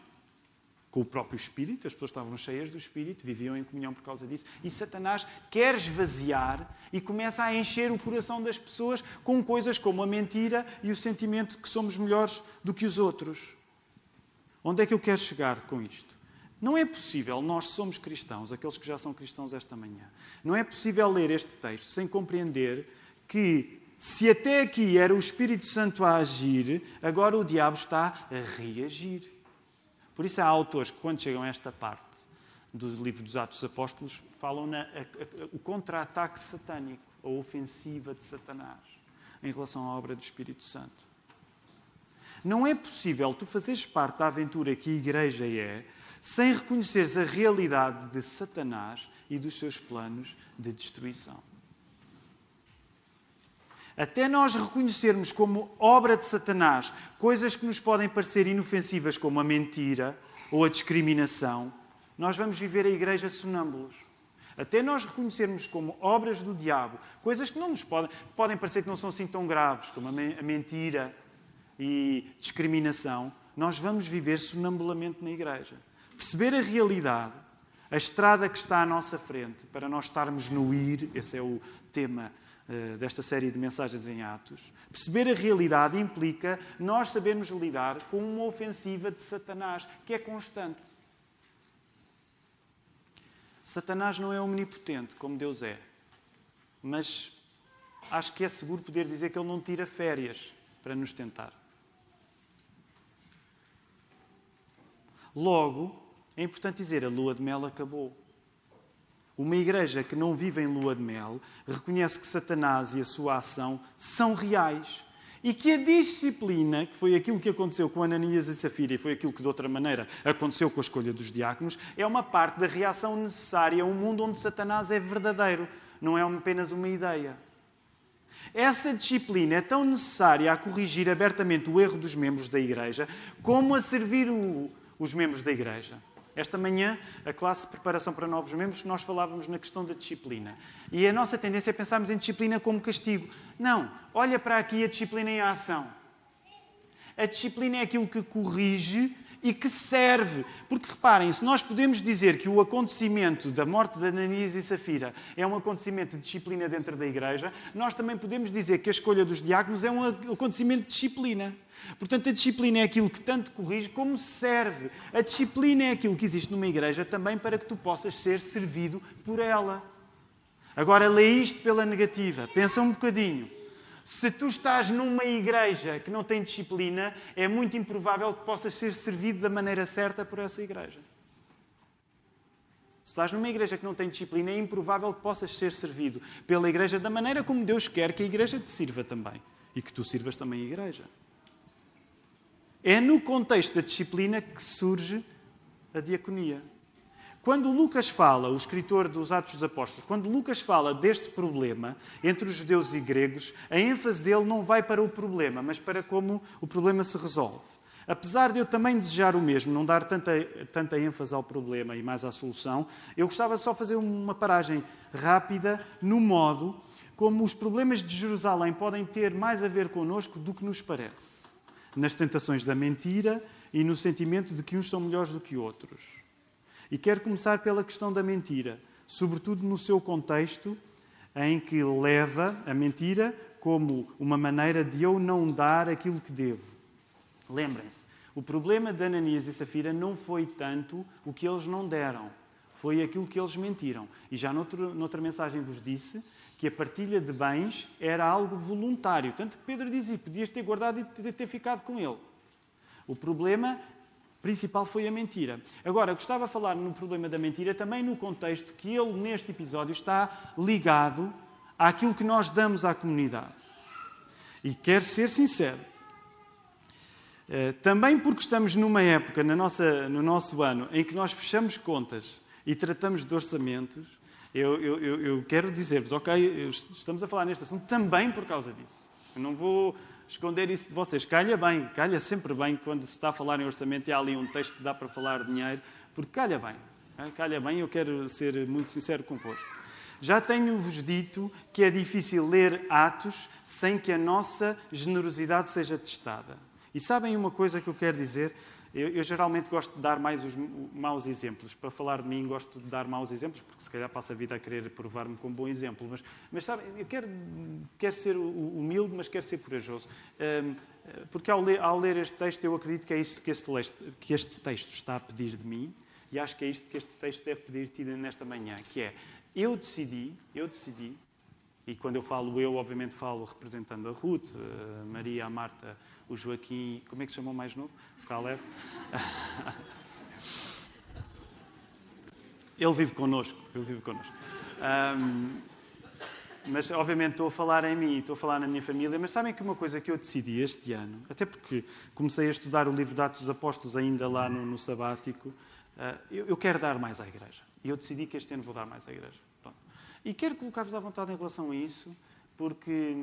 com o próprio Espírito, as pessoas estavam cheias do Espírito, viviam em comunhão por causa disso, e Satanás quer esvaziar e começa a encher o coração das pessoas com coisas como a mentira e o sentimento de que somos melhores do que os outros. Onde é que eu quero chegar com isto? Não é possível, nós somos cristãos, aqueles que já são cristãos esta manhã, não é possível ler este texto sem compreender que, se até aqui era o Espírito Santo a agir, agora o diabo está a reagir. Por isso há autores que, quando chegam a esta parte do livro dos Atos dos Apóstolos, falam na, a, a, o contra-ataque satânico, a ofensiva de Satanás em relação à obra do Espírito Santo. Não é possível tu fazeres parte da aventura que a Igreja é sem reconheceres a realidade de Satanás e dos seus planos de destruição. Até nós reconhecermos como obra de Satanás coisas que nos podem parecer inofensivas, como a mentira ou a discriminação, nós vamos viver a igreja sonâmbulos. Até nós reconhecermos como obras do diabo coisas que não nos podem, podem parecer que não são assim tão graves, como a mentira e discriminação, nós vamos viver sonambulamente na igreja. Perceber a realidade, a estrada que está à nossa frente, para nós estarmos no ir, esse é o tema desta série de mensagens em Atos. Perceber a realidade implica nós sabermos lidar com uma ofensiva de Satanás, que é constante. Satanás não é omnipotente, como Deus é. Mas acho que é seguro poder dizer que ele não tira férias para nos tentar. Logo, é importante dizer, a lua de mel acabou. Uma igreja que não vive em lua de mel reconhece que Satanás e a sua ação são reais e que a disciplina, que foi aquilo que aconteceu com Ananias e Safira e foi aquilo que de outra maneira aconteceu com a escolha dos diáconos, é uma parte da reação necessária a um mundo onde Satanás é verdadeiro, não é apenas uma ideia. Essa disciplina é tão necessária a corrigir abertamente o erro dos membros da Igreja, como a servir o, os membros da Igreja. Esta manhã, a classe de preparação para novos membros, nós falávamos na questão da disciplina. E a nossa tendência é pensarmos em disciplina como castigo. Não, olha para aqui a disciplina em ação. A disciplina é aquilo que corrige e que serve. Porque reparem, se nós podemos dizer que o acontecimento da morte de Ananias e Safira é um acontecimento de disciplina dentro da igreja, nós também podemos dizer que a escolha dos diáconos é um acontecimento de disciplina. Portanto, a disciplina é aquilo que tanto corrige como serve. A disciplina é aquilo que existe numa igreja também para que tu possas ser servido por ela. Agora, lê isto pela negativa. Pensa um bocadinho. Se tu estás numa igreja que não tem disciplina, é muito improvável que possas ser servido da maneira certa por essa igreja. Se estás numa igreja que não tem disciplina, é improvável que possas ser servido pela igreja da maneira como Deus quer que a igreja te sirva também. E que tu sirvas também a igreja. É no contexto da disciplina que surge a diaconia. Quando Lucas fala, o escritor dos Atos dos Apóstolos, quando Lucas fala deste problema entre os judeus e gregos, a ênfase dele não vai para o problema, mas para como o problema se resolve. Apesar de eu também desejar o mesmo, não dar tanta, tanta ênfase ao problema e mais à solução, eu gostava só de fazer uma paragem rápida no modo como os problemas de Jerusalém podem ter mais a ver connosco do que nos parece nas tentações da mentira e no sentimento de que uns são melhores do que outros. E quero começar pela questão da mentira, sobretudo no seu contexto, em que leva a mentira como uma maneira de eu não dar aquilo que devo. Lembrem-se, o problema de Ananias e Safira não foi tanto o que eles não deram, foi aquilo que eles mentiram. E já noutro, noutra mensagem vos disse que a partilha de bens era algo voluntário. Tanto que Pedro dizia, podias ter guardado e ter ficado com ele. O problema principal foi a mentira. Agora, gostava de falar no problema da mentira também no contexto que ele, neste episódio, está ligado àquilo que nós damos à comunidade. E quero ser sincero. Eh, também porque estamos numa época, na nossa, no nosso ano, em que nós fechamos contas e tratamos de orçamentos, eu, eu, eu quero dizer-vos, ok, estamos a falar neste assunto também por causa disso. Eu não vou esconder isso de vocês. Calha bem, calha sempre bem quando se está a falar em orçamento e há ali um texto que dá para falar dinheiro, porque calha bem. Calha bem, eu quero ser muito sincero convosco. Já tenho-vos dito que é difícil ler Atos sem que a nossa generosidade seja testada. E sabem uma coisa que eu quero dizer? Eu, eu, geralmente gosto de dar mais os maus exemplos. Para falar de mim, gosto de dar maus exemplos, porque se calhar passo a vida a querer provar-me como bom exemplo. Mas, mas sabe, eu quero, quero ser humilde, mas quero ser corajoso. Um, porque ao ler, ao ler, este texto, eu acredito que é isso que este, que este texto está a pedir de mim. E acho que é isto que este texto deve pedir-te nesta manhã, que é, eu decidi, eu decidi, e quando eu falo eu, obviamente falo representando a Ruth, a Maria, a Marta, o Joaquim, como é que se chamou mais novo? Caleb. Ele vive connosco, ele vive connosco. Um, mas, obviamente, estou a falar em mim, estou a falar na minha família, mas sabem que uma coisa que eu decidi este ano, até porque comecei a estudar o livro de Atos dos Apóstolos ainda lá no, no sabático, uh, eu, eu, quero dar mais à igreja. E eu decidi que este ano vou dar mais à igreja. Pronto. E quero colocar-vos à vontade em relação a isso, porque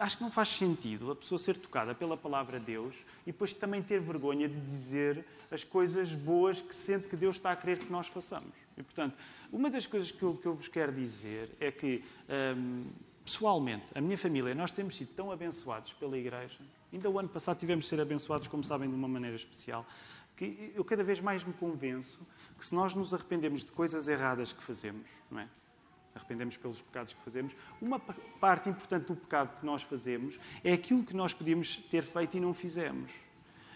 acho que não faz sentido a pessoa ser tocada pela palavra de Deus e depois também ter vergonha de dizer as coisas boas que sente que Deus está a querer que nós façamos. E, portanto, uma das coisas que eu, que eu vos quero dizer é que, hum, pessoalmente, a minha família, nós temos sido tão abençoados pela Igreja. Ainda o ano passado tivemos de ser abençoados, como sabem, de uma maneira especial. Que eu cada vez mais me convenço que se nós nos arrependemos de coisas erradas que fazemos, não é? Arrependemos pelos pecados que fazemos. Uma parte importante do pecado que nós fazemos é aquilo que nós podíamos ter feito e não fizemos.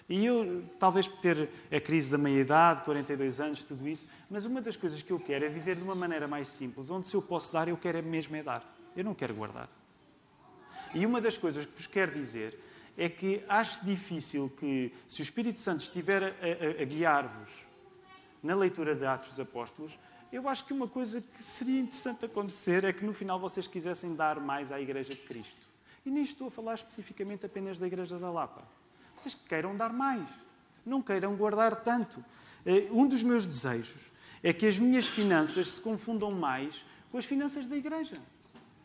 E eu, talvez por ter a crise da meia-idade, 42 anos, tudo isso, mas uma das coisas que eu quero é viver de uma maneira mais simples, onde se eu posso dar, eu quero é mesmo é dar. Eu não quero guardar. E uma das coisas que vos quero dizer é que acho difícil que, se o Espírito Santo estiver a, a, a guiar-vos na leitura de Atos dos Apóstolos, eu acho que uma coisa que seria interessante acontecer é que no final vocês quisessem dar mais à Igreja de Cristo. E nem estou a falar especificamente apenas da Igreja da Lapa. Vocês queiram dar mais, não queiram guardar tanto. Eh, um dos meus desejos é que as minhas finanças se confundam mais com as finanças da Igreja.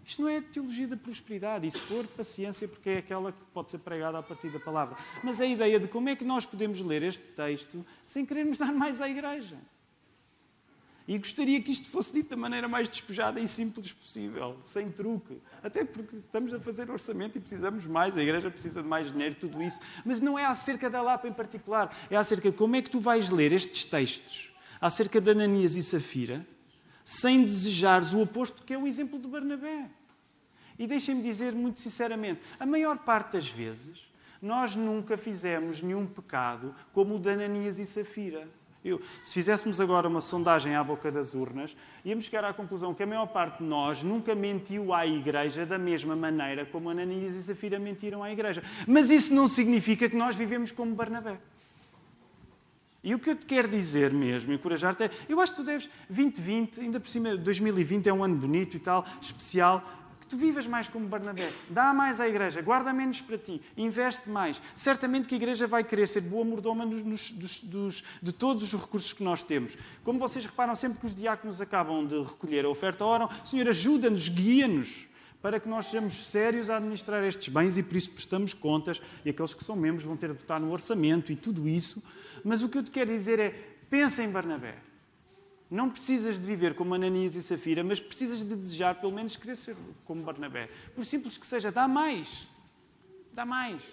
Isto não é teologia da prosperidade, e se for, paciência, porque é aquela que pode ser pregada a partir da palavra. Mas a ideia de como é que nós podemos ler este texto sem querermos dar mais à Igreja. E gostaria que isto fosse dito da maneira mais despejada e simples possível, sem truque. Até porque estamos a fazer orçamento e precisamos mais, a igreja precisa de mais dinheiro, tudo isso. Mas não é acerca da Lapa em particular, é acerca de como é que tu vais ler estes textos acerca de Ananias e Safira sem desejares o oposto, que é o exemplo de Barnabé. E deixem-me dizer muito sinceramente: a maior parte das vezes nós nunca fizemos nenhum pecado como o de Ananias e Safira. Eu, se fizéssemos agora uma sondagem à boca das urnas, íamos chegar à conclusão que a maior parte de nós nunca mentiu à Igreja da mesma maneira como Ananias e Safira mentiram à Igreja. Mas isso não significa que nós vivemos como Barnabé. E o que eu te quero dizer mesmo, encorajar-te é, eu acho que tu deves, 2020, ainda por cima, 2020 é um ano bonito e tal, especial, tu vivas mais como Barnabé. Dá mais à igreja, guarda menos para ti, investe mais. Certamente que a igreja vai querer ser boa mordoma nos, dos, dos, de todos os recursos que nós temos. Como vocês reparam, sempre que os diáconos acabam de recolher a oferta, oram, Senhor, ajuda-nos, guia-nos para que nós sejamos sérios a administrar estes bens e por isso prestamos contas e aqueles que são membros vão ter de votar no orçamento e tudo isso. Mas o que eu te quero dizer é, pensa em Barnabé. Não precisas de viver como Ananias e Safira, mas precisas de desejar, pelo menos, querer ser como Barnabé. Por simples que seja, dá mais. Dá mais.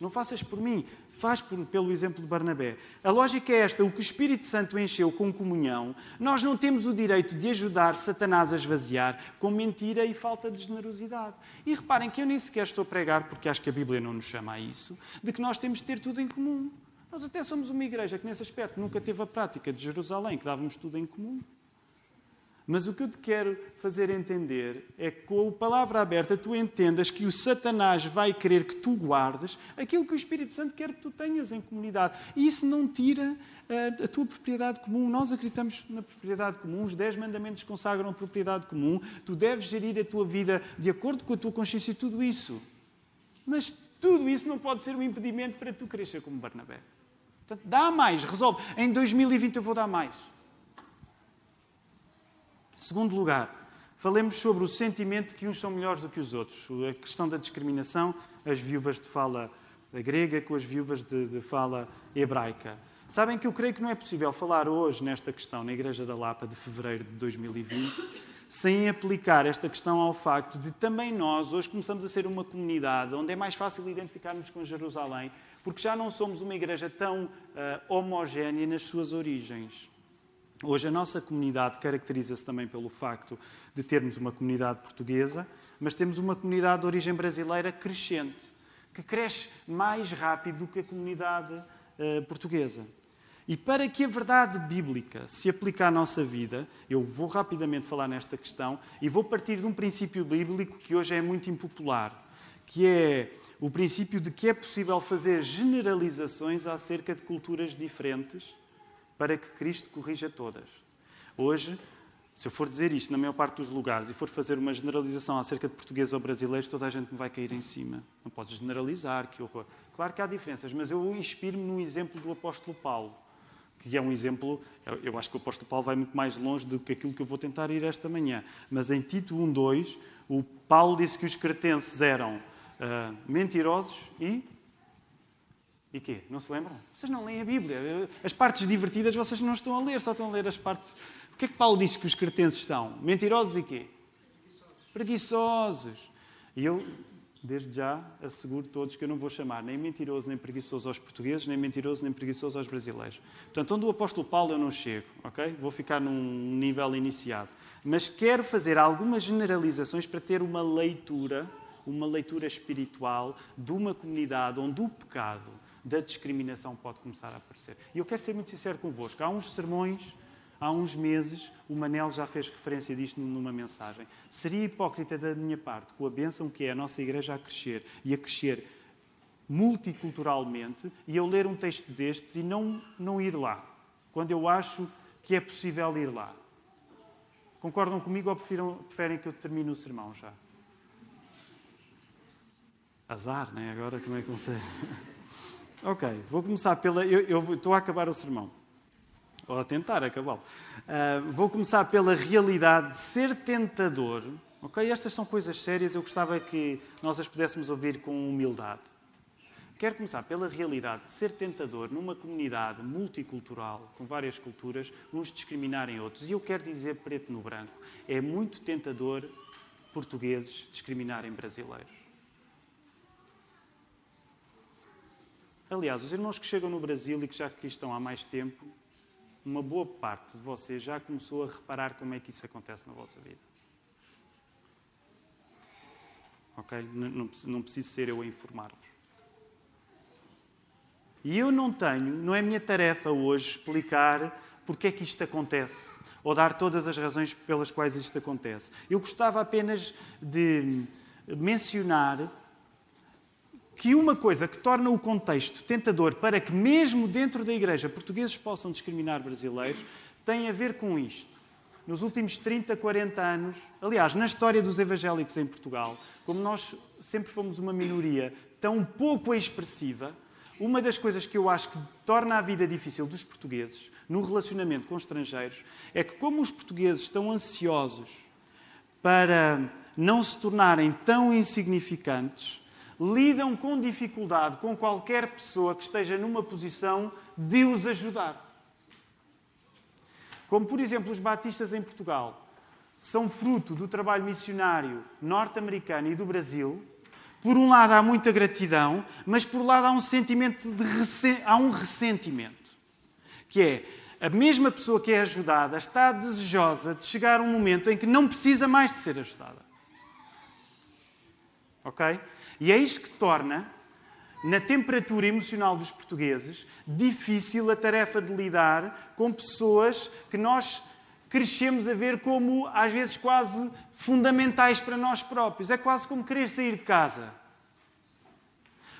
Não faças por mim, faz por, pelo exemplo de Barnabé. A lógica é esta: o que o Espírito Santo encheu com comunhão, nós não temos o direito de ajudar Satanás a esvaziar com mentira e falta de generosidade. E reparem que eu nem sequer estou a pregar, porque acho que a Bíblia não nos chama a isso, de que nós temos de ter tudo em comum. Nós até somos uma igreja que, nesse aspecto, nunca teve a prática de Jerusalém, que dávamos tudo em comum. Mas o que eu te quero fazer entender é que, com a palavra aberta, tu entendas que o Satanás vai querer que tu guardes aquilo que o Espírito Santo quer que tu tenhas em comunidade. E isso não tira a, eh, a tua propriedade comum. Nós acreditamos na propriedade comum, os Dez Mandamentos consagram a propriedade comum. Tu deves gerir a tua vida de acordo com a tua consciência e tudo isso. Mas tudo isso não pode ser um impedimento para tu crescer como Barnabé. Portanto, dá mais, resolve. Em 2020 eu vou dar mais. Segundo lugar, falemos sobre o sentimento que uns são melhores do que os outros. A questão da discriminação, as viúvas de fala grega com as viúvas de, de fala hebraica. Sabem que eu creio que não é possível falar hoje nesta questão na Igreja da Lapa de fevereiro de 2020 sem aplicar esta questão ao facto de também nós hoje começamos a ser uma comunidade onde é mais fácil identificarmos com Jerusalém, porque já não somos uma igreja tão uh, homogénea nas suas origens. Hoje a nossa comunidade caracteriza-se também pelo facto de termos uma comunidade portuguesa, mas temos uma comunidade de origem brasileira crescente, que cresce mais rápido do que a comunidade uh, portuguesa. E para que a verdade bíblica se aplique à nossa vida, eu vou rapidamente falar nesta questão e vou partir de um princípio bíblico que hoje é muito impopular, que é o princípio de que é possível fazer generalizações acerca de culturas diferentes para que Cristo corrija todas. Hoje, se eu for dizer isto na maior parte dos lugares e for fazer uma generalização acerca de portugueses ou brasileiros, toda a gente me vai cair em cima. Não podes generalizar, que horror. Claro que há diferenças, mas eu inspiro-me no exemplo do apóstolo Paulo, que é um exemplo, eu acho que o apóstolo Paulo vai muito mais longe do que aquilo que eu vou tentar ir esta manhã. Mas em Tito 1.2, o Paulo disse que os cretenses eram uh, mentirosos e e quê? Não se lembram? Vocês não leem a Bíblia. As partes divertidas vocês não estão a ler, só estão a ler as partes. O que é que Paulo diz que os cretenses são? Mentirosos e quê? Preguiçosos. E eu, desde já, asseguro todos que eu não vou chamar nem mentiroso nem preguiçoso aos portugueses, nem mentiroso nem preguiçoso aos brasileiros. Portanto, onde o apóstolo Paulo eu não chego, ok? Vou ficar num nível iniciado. Mas quero fazer algumas generalizações para ter uma leitura, uma leitura espiritual de uma comunidade onde o pecado da discriminação pode começar a aparecer. E eu quero ser muito sincero convosco. Há uns sermões, há uns meses, o Manel já fez referência disto numa mensagem. Seria hipócrita da minha parte, com a bênção que é a nossa igreja a crescer e a crescer multiculturalmente, e eu ler um texto destes e não, não ir lá, quando eu acho que é possível ir lá. Concordam comigo ou preferem, que eu termine o sermão já? Azar, né? Agora como é que consegue? Ok, vou começar pela. Eu, eu estou a acabar o sermão. Ou a tentar acabá-lo. Uh, vou começar pela realidade de ser tentador. Ok? Estas são coisas sérias, eu gostava que nós as pudéssemos ouvir com humildade. Quero começar pela realidade de ser tentador numa comunidade multicultural, com várias culturas, uns discriminarem outros. E eu quero dizer preto no branco: é muito tentador portugueses discriminarem brasileiros. Aliás, os irmãos que chegam no Brasil e que já aqui estão há mais tempo, uma boa parte de vocês já começou a reparar como é que isso acontece na vossa vida. Ok? Não, não preciso ser eu a informar-vos. E eu não tenho, não é minha tarefa hoje explicar porque é que isto acontece ou dar todas as razões pelas quais isto acontece. Eu gostava apenas de mencionar que uma coisa que torna o contexto tentador para que, mesmo dentro da Igreja, portugueses possam discriminar brasileiros, tem a ver com isto. Nos últimos 30, 40 anos, aliás, na história dos evangélicos em Portugal, como nós sempre fomos uma minoria tão pouco expressiva, uma das coisas que eu acho que torna a vida difícil dos portugueses no relacionamento com estrangeiros é que, como os portugueses estão ansiosos para não se tornarem tão insignificantes, lidam com dificuldade com qualquer pessoa que esteja numa posição de os ajudar. Como, por exemplo, os batistas em Portugal são fruto do trabalho missionário norte-americano e do Brasil. Por um lado há muita gratidão, mas por outro lado há um sentimento de há um ressentimento, que é a mesma pessoa que é ajudada está desejosa de chegar a um momento em que não precisa mais de ser ajudada. Ok? E é isto que torna, na temperatura emocional dos portugueses, difícil a tarefa de lidar com pessoas que nós crescemos a ver como, às vezes, quase fundamentais para nós próprios. É quase como querer sair de casa.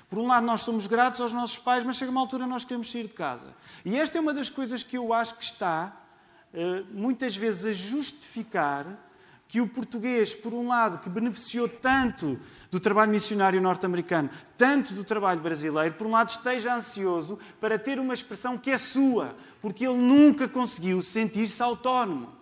Por um lado, nós somos gratos aos nossos pais, mas chega uma altura nós queremos sair de casa. E esta é uma das coisas que eu acho que está, eh, muitas vezes, a justificar que o português, por um lado, que beneficiou tanto do trabalho missionário norte-americano, tanto do trabalho brasileiro, por um lado, esteja ansioso para ter uma expressão que é sua, porque ele nunca conseguiu sentir-se autónomo.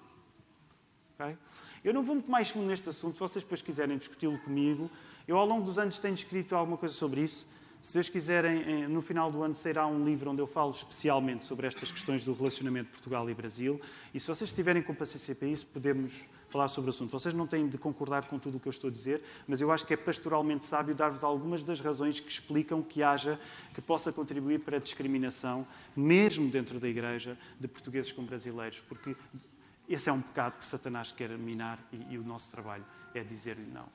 Okay? Eu não vou muito mais fundo neste assunto, se vocês depois quiserem discuti-lo comigo. Eu, ao longo dos anos, tenho escrito alguma coisa sobre isso. Se vocês quiserem, no final do ano sairá um livro onde eu falo especialmente sobre estas questões do relacionamento Portugal e Brasil. E se vocês estiverem com paciência para isso, podemos falar sobre o assunto. Vocês não têm de concordar com tudo o que eu estou a dizer, mas eu acho que é pastoralmente sábio dar-vos algumas das razões que explicam que haja, que possa contribuir para a discriminação, mesmo dentro da Igreja, de portugueses com brasileiros. Porque esse é um pecado que Satanás quer minar e, e o nosso trabalho é dizer-lhe não.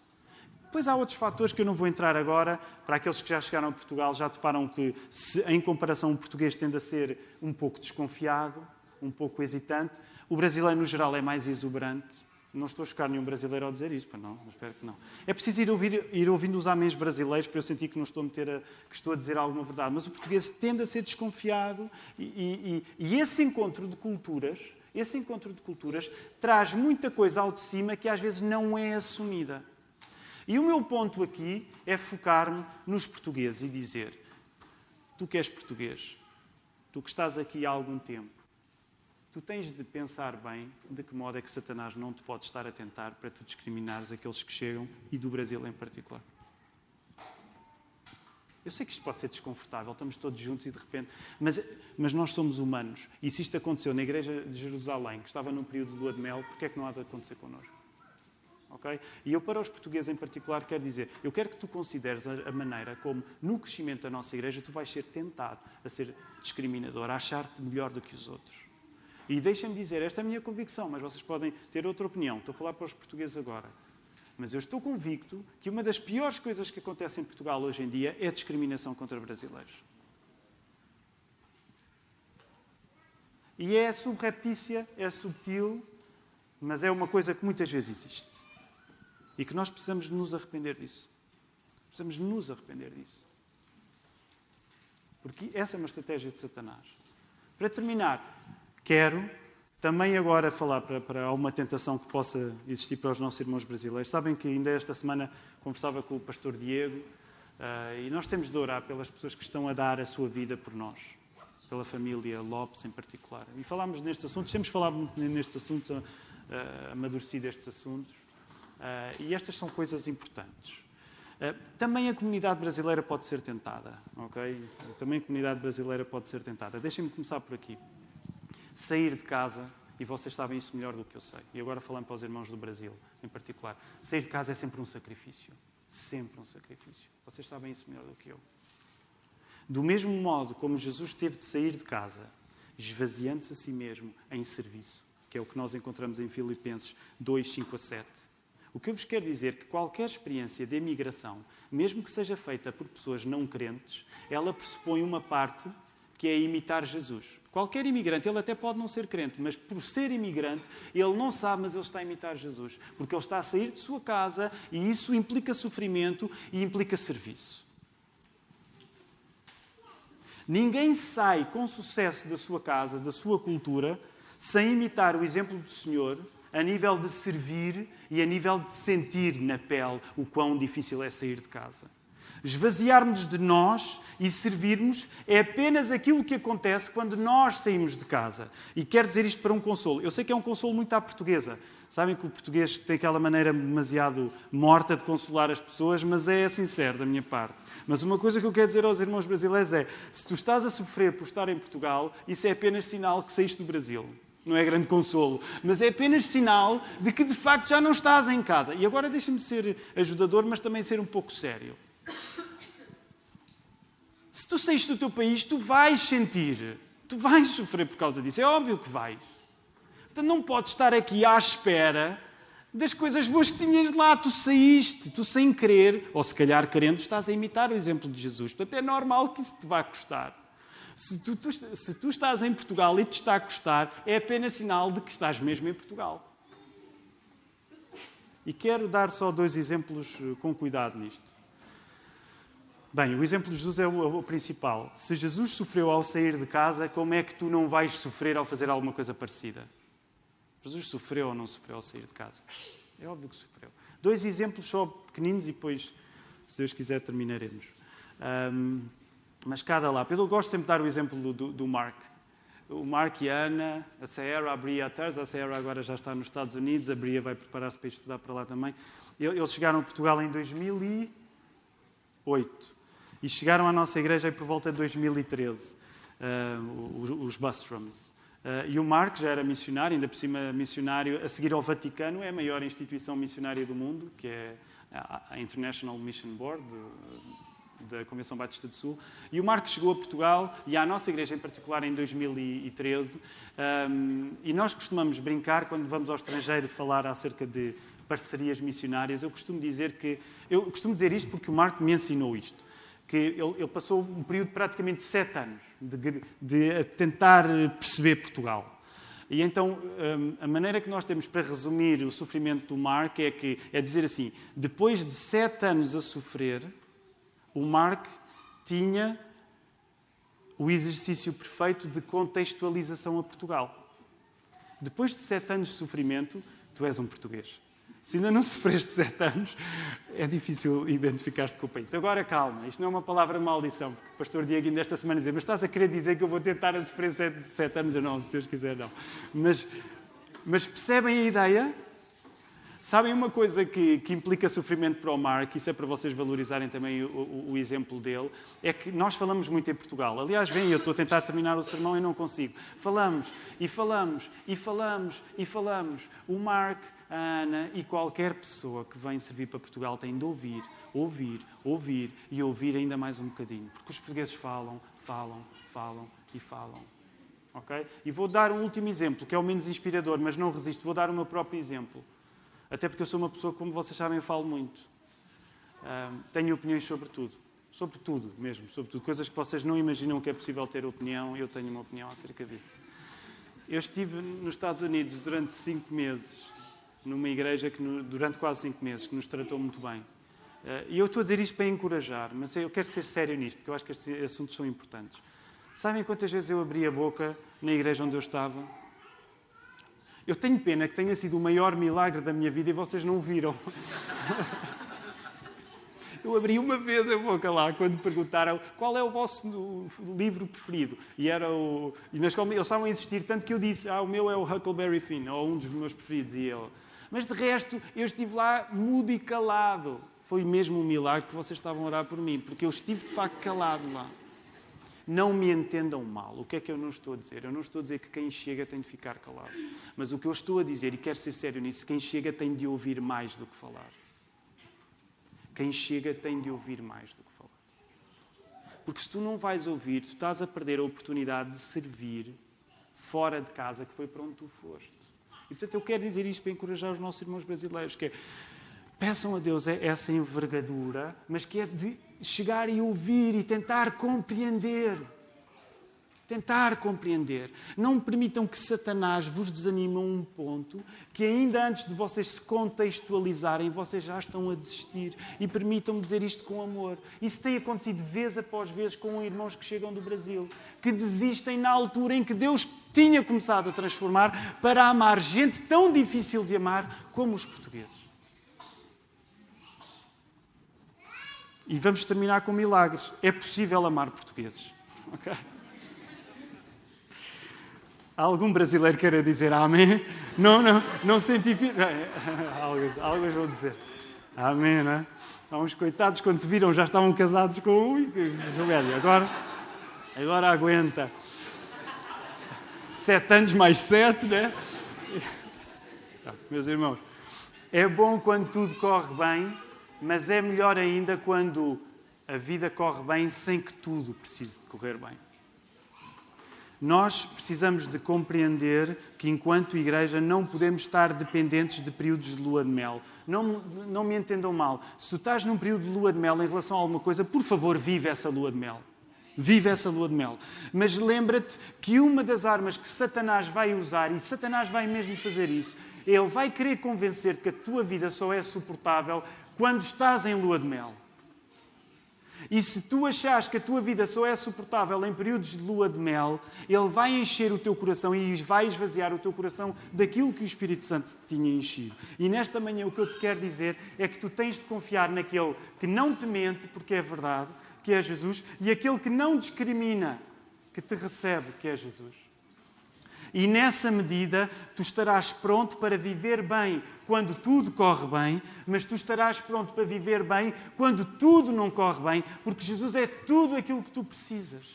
Depois há outros fatores que eu não vou entrar agora. Para aqueles que já chegaram a Portugal, já toparam que, se, em comparação, o português tende a ser um pouco desconfiado, um pouco hesitante. O brasileiro, no geral, é mais exuberante. Não estou a chocar nenhum brasileiro ao dizer isso, não, espero que não. É preciso ir, ouvir, ir ouvindo os amens brasileiros para eu sentir que não estou a, meter a, que estou a dizer alguma verdade. Mas o português tende a ser desconfiado e, e, e esse encontro de culturas, esse encontro de culturas traz muita coisa ao de cima que às vezes não é assumida. E o meu ponto aqui é focar-me nos portugueses e dizer: tu que és português, tu que estás aqui há algum tempo, tu tens de pensar bem de que modo é que Satanás não te pode estar a tentar para tu discriminares aqueles que chegam e do Brasil em particular. Eu sei que isto pode ser desconfortável, estamos todos juntos e de repente. Mas, mas nós somos humanos. E se isto aconteceu na Igreja de Jerusalém, que estava num período de lua de mel, porquê é que não há de acontecer connosco? Okay? E eu, para os portugueses em particular, quero dizer: eu quero que tu consideres a, a maneira como, no crescimento da nossa igreja, tu vais ser tentado a ser discriminador, a achar-te melhor do que os outros. E deixem-me dizer: esta é a minha convicção, mas vocês podem ter outra opinião. Estou a falar para os portugueses agora. Mas eu estou convicto que uma das piores coisas que acontece em Portugal hoje em dia é a discriminação contra brasileiros. E é subreptícia, é subtil, mas é uma coisa que muitas vezes existe. E que nós precisamos nos arrepender disso. Precisamos nos arrepender disso. Porque essa é uma estratégia de Satanás. Para terminar, quero também agora falar para, para uma tentação que possa existir para os nossos irmãos brasileiros. Sabem que ainda esta semana conversava com o pastor Diego uh, e nós temos de orar pelas pessoas que estão a dar a sua vida por nós, pela família Lopes em particular. E falámos nestes assuntos, temos falado muito nestes assuntos, uh, amadurecido estes assuntos. Uh, e estas são coisas importantes. Uh, também a comunidade brasileira pode ser tentada, ok? Também a comunidade brasileira pode ser tentada. Deixem-me começar por aqui. Sair de casa, e vocês sabem isso melhor do que eu sei, e agora falando para os irmãos do Brasil em particular, sair de casa é sempre um sacrifício. Sempre um sacrifício. Vocês sabem isso melhor do que eu. Do mesmo modo como Jesus teve de sair de casa, esvaziando-se a si mesmo em serviço, que é o que nós encontramos em Filipenses 2, 5 a 7 o que eu vos quero dizer é que qualquer experiência de emigração, mesmo que seja feita por pessoas não crentes, ela pressupõe uma parte que é imitar Jesus. Qualquer imigrante, ele até pode não ser crente, mas por ser imigrante, ele não sabe, mas ele está a imitar Jesus. Porque ele está a sair de sua casa e isso implica sofrimento e implica serviço. Ninguém sai com sucesso da sua casa, da sua cultura, sem imitar o exemplo do Senhor a nível de servir e a nível de sentir na pele o quão difícil é sair de casa. Esvaziarmos de nós e servirmos é apenas aquilo que acontece quando nós saímos de casa. E quero dizer isto para um consolo. Eu sei que é um consolo muito à portuguesa. Sabem que o português tem aquela maneira demasiado morta de consolar as pessoas, mas é sincero da minha parte. Mas uma coisa que eu quero dizer aos irmãos brasileiros é: se tu estás a sofrer por estar em Portugal, isso é apenas sinal que saíste do Brasil não é grande consolo, mas é apenas sinal de que de facto já não estás em casa. E agora deixa-me ser ajudador, mas também ser um pouco sério. Se tu saíste do teu país, tu vais sentir, tu vais sofrer por causa disso, é óbvio que vais. Portanto, não podes estar aqui à espera das coisas boas que tinhas lá. Tu saíste, tu sem querer, ou se calhar querendo, estás a imitar o exemplo de Jesus. Portanto, é normal que isso te vá custar. Se tu, tu, se tu estás em Portugal e te está a custar, é apenas sinal de que estás mesmo em Portugal. E quero dar só dois exemplos eh, com cuidado nisto. Bem, o exemplo de Jesus é o, principal. Se Jesus sofreu ao sair de casa, como é que tu não vais sofrer ao fazer alguma coisa parecida? Jesus sofreu ou não sofreu ao sair de casa? É óbvio que sofreu. Dois exemplos só pequeninos e depois, se Deus quiser, terminaremos. Um, mas cada lá. Eu gosto sempre de dar o exemplo do, do, Mark. O Mark e a Ana, a Sierra, a Bria atrás, a Sierra agora já está nos Estados Unidos, a Bria vai preparar-se para estudar para lá também. Eles chegaram a Portugal em 2008 e chegaram à nossa igreja por volta de 2013, uh, eh, os, os Bustrums. Uh, e o Mark já era missionário, ainda por cima missionário, a seguir ao Vaticano, é a maior instituição missionária do mundo, que é a International Mission Board, da Convenção Batista do Sul. E o Marco chegou a Portugal e à nossa igreja em particular em 2013. Um, e nós costumamos brincar quando vamos ao estrangeiro falar acerca de parcerias missionárias. Eu costumo dizer que eu costumo dizer isto porque o Marco me ensinou isto, que ele, ele passou um período de praticamente sete anos de, de tentar perceber Portugal. E então, hum, a maneira que nós temos para resumir o sofrimento do Mark é que é dizer assim: depois de sete anos a sofrer, o Mark tinha o exercício perfeito de contextualização a Portugal. Depois de sete anos de sofrimento, tu és um português. Se ainda não sofreste sete anos, é difícil identificar-te com o país. Agora, calma, isto não é uma palavra maldição, porque o pastor Diego ainda esta semana dizia, mas estás a querer dizer que eu vou tentar a sofrer sete, sete anos? Eu não, se Deus quiser, não. Mas, mas percebem a ideia? Sabem uma coisa que, que, implica sofrimento para o Mark, isso é para vocês valorizarem também o, o, o, exemplo dele, é que nós falamos muito em Portugal. Aliás, vem, eu estou a tentar terminar o sermão e não consigo. Falamos, e falamos, e falamos, e falamos. O Mark, a Ana e qualquer pessoa que vem servir para Portugal tem de ouvir, ouvir, ouvir e ouvir ainda mais um bocadinho. Porque os portugueses falam, falam, falam e falam. Ok? E vou dar um último exemplo, que é o menos inspirador, mas não resisto. Vou dar o meu próprio exemplo. Até porque eu sou uma pessoa como vocês sabem, eu falo muito. Uh, tenho opiniões sobre tudo. Sobre tudo mesmo, sobre tudo. Coisas que vocês não imaginam que é possível ter opinião, eu tenho uma opinião acerca disso. Eu estive nos Estados Unidos durante cinco meses, numa igreja que, durante quase cinco meses, que nos tratou muito bem. Uh, e eu estou a dizer isto para encorajar, mas eu quero ser sério nisto, porque eu acho que estes assuntos são importantes. Sabem quantas vezes eu abri a boca na igreja onde eu estava eu tenho pena que tenha sido o maior milagre da minha vida e vocês não viram. Eu abri uma vez a boca lá quando perguntaram qual é o vosso livro preferido. E, era o... e na escola eles estavam a insistir, tanto que eu disse: Ah, o meu é o Huckleberry Finn, ou um dos meus preferidos. E ele. Mas de resto, eu estive lá mudo e calado. Foi mesmo um milagre que vocês estavam a orar por mim, porque eu estive de facto calado lá. Não me entendam mal. O que é que eu não estou a dizer? Eu não estou a dizer que quem chega tem de ficar calado. Mas o que eu estou a dizer, e quero ser sério nisso, quem chega tem de ouvir mais do que falar. Quem chega tem de ouvir mais do que falar. Porque se tu não vais ouvir, tu estás a perder a oportunidade de servir fora de casa, que foi para onde tu foste. E portanto eu quero dizer isto para encorajar os nossos irmãos brasileiros, que é, peçam a Deus essa envergadura, mas que é de chegar e ouvir e tentar compreender. Tentar compreender. Não permitam que Satanás vos desanime a um ponto que, ainda antes de vocês se contextualizarem, vocês já estão a desistir. E permitam-me dizer isto com amor. Isso tem acontecido vez após vez com irmãos que chegam do Brasil, que desistem na altura em que Deus tinha começado a transformar para amar gente tão difícil de amar como os portugueses. E vamos terminar com milagres. É possível amar portugueses. Okay? Algum brasileiro queira dizer amém? Não, não, não cientifico. Alguns, alguns vão dizer amém, não é? Há uns coitados, quando se viram, já estavam casados com Juliano. Agora, agora aguenta. Sete anos mais sete, né? Meus irmãos, é bom quando tudo corre bem mas é melhor ainda quando a vida corre bem sem que tudo precise de correr bem. Nós precisamos de compreender que, enquanto igreja, não podemos estar dependentes de períodos de lua de mel. Não, não me entendam mal. Se tu estás num período de lua de mel em relação a alguma coisa, por favor, vive essa lua de mel. Vive essa lua de mel. Mas lembra-te que uma das armas que Satanás vai usar, e Satanás vai mesmo fazer isso, ele vai querer convencer-te que a tua vida só é suportável quando estás em lua de mel. E se tu achares que a tua vida só é suportável em períodos de lua de mel, ele vai encher o teu coração e vai esvaziar o teu coração daquilo que o Espírito Santo te tinha enchido. E nesta manhã o que eu te quero dizer é que tu tens de confiar naquele que não te mente, porque é verdade, que é Jesus, e aquele que não discrimina, que te recebe, que é Jesus. E nessa medida, tu estarás pronto para viver bem quando tudo corre bem, mas tu estarás pronto para viver bem quando tudo não corre bem, porque Jesus é tudo aquilo que tu precisas.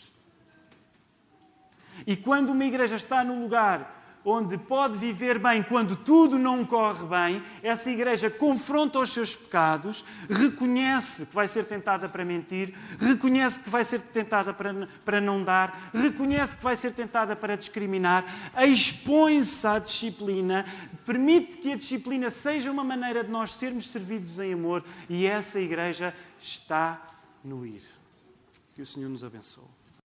E quando uma igreja está no lugar onde pode viver bem quando tudo não corre bem, essa igreja confronta os seus pecados, reconhece que vai ser tentada para mentir, reconhece que vai ser tentada para, para não dar, reconhece que vai ser tentada para discriminar, expõe-se à disciplina, permite que a disciplina seja uma maneira de nós sermos servidos em amor e essa igreja está no ir. Que o Senhor nos abençoe.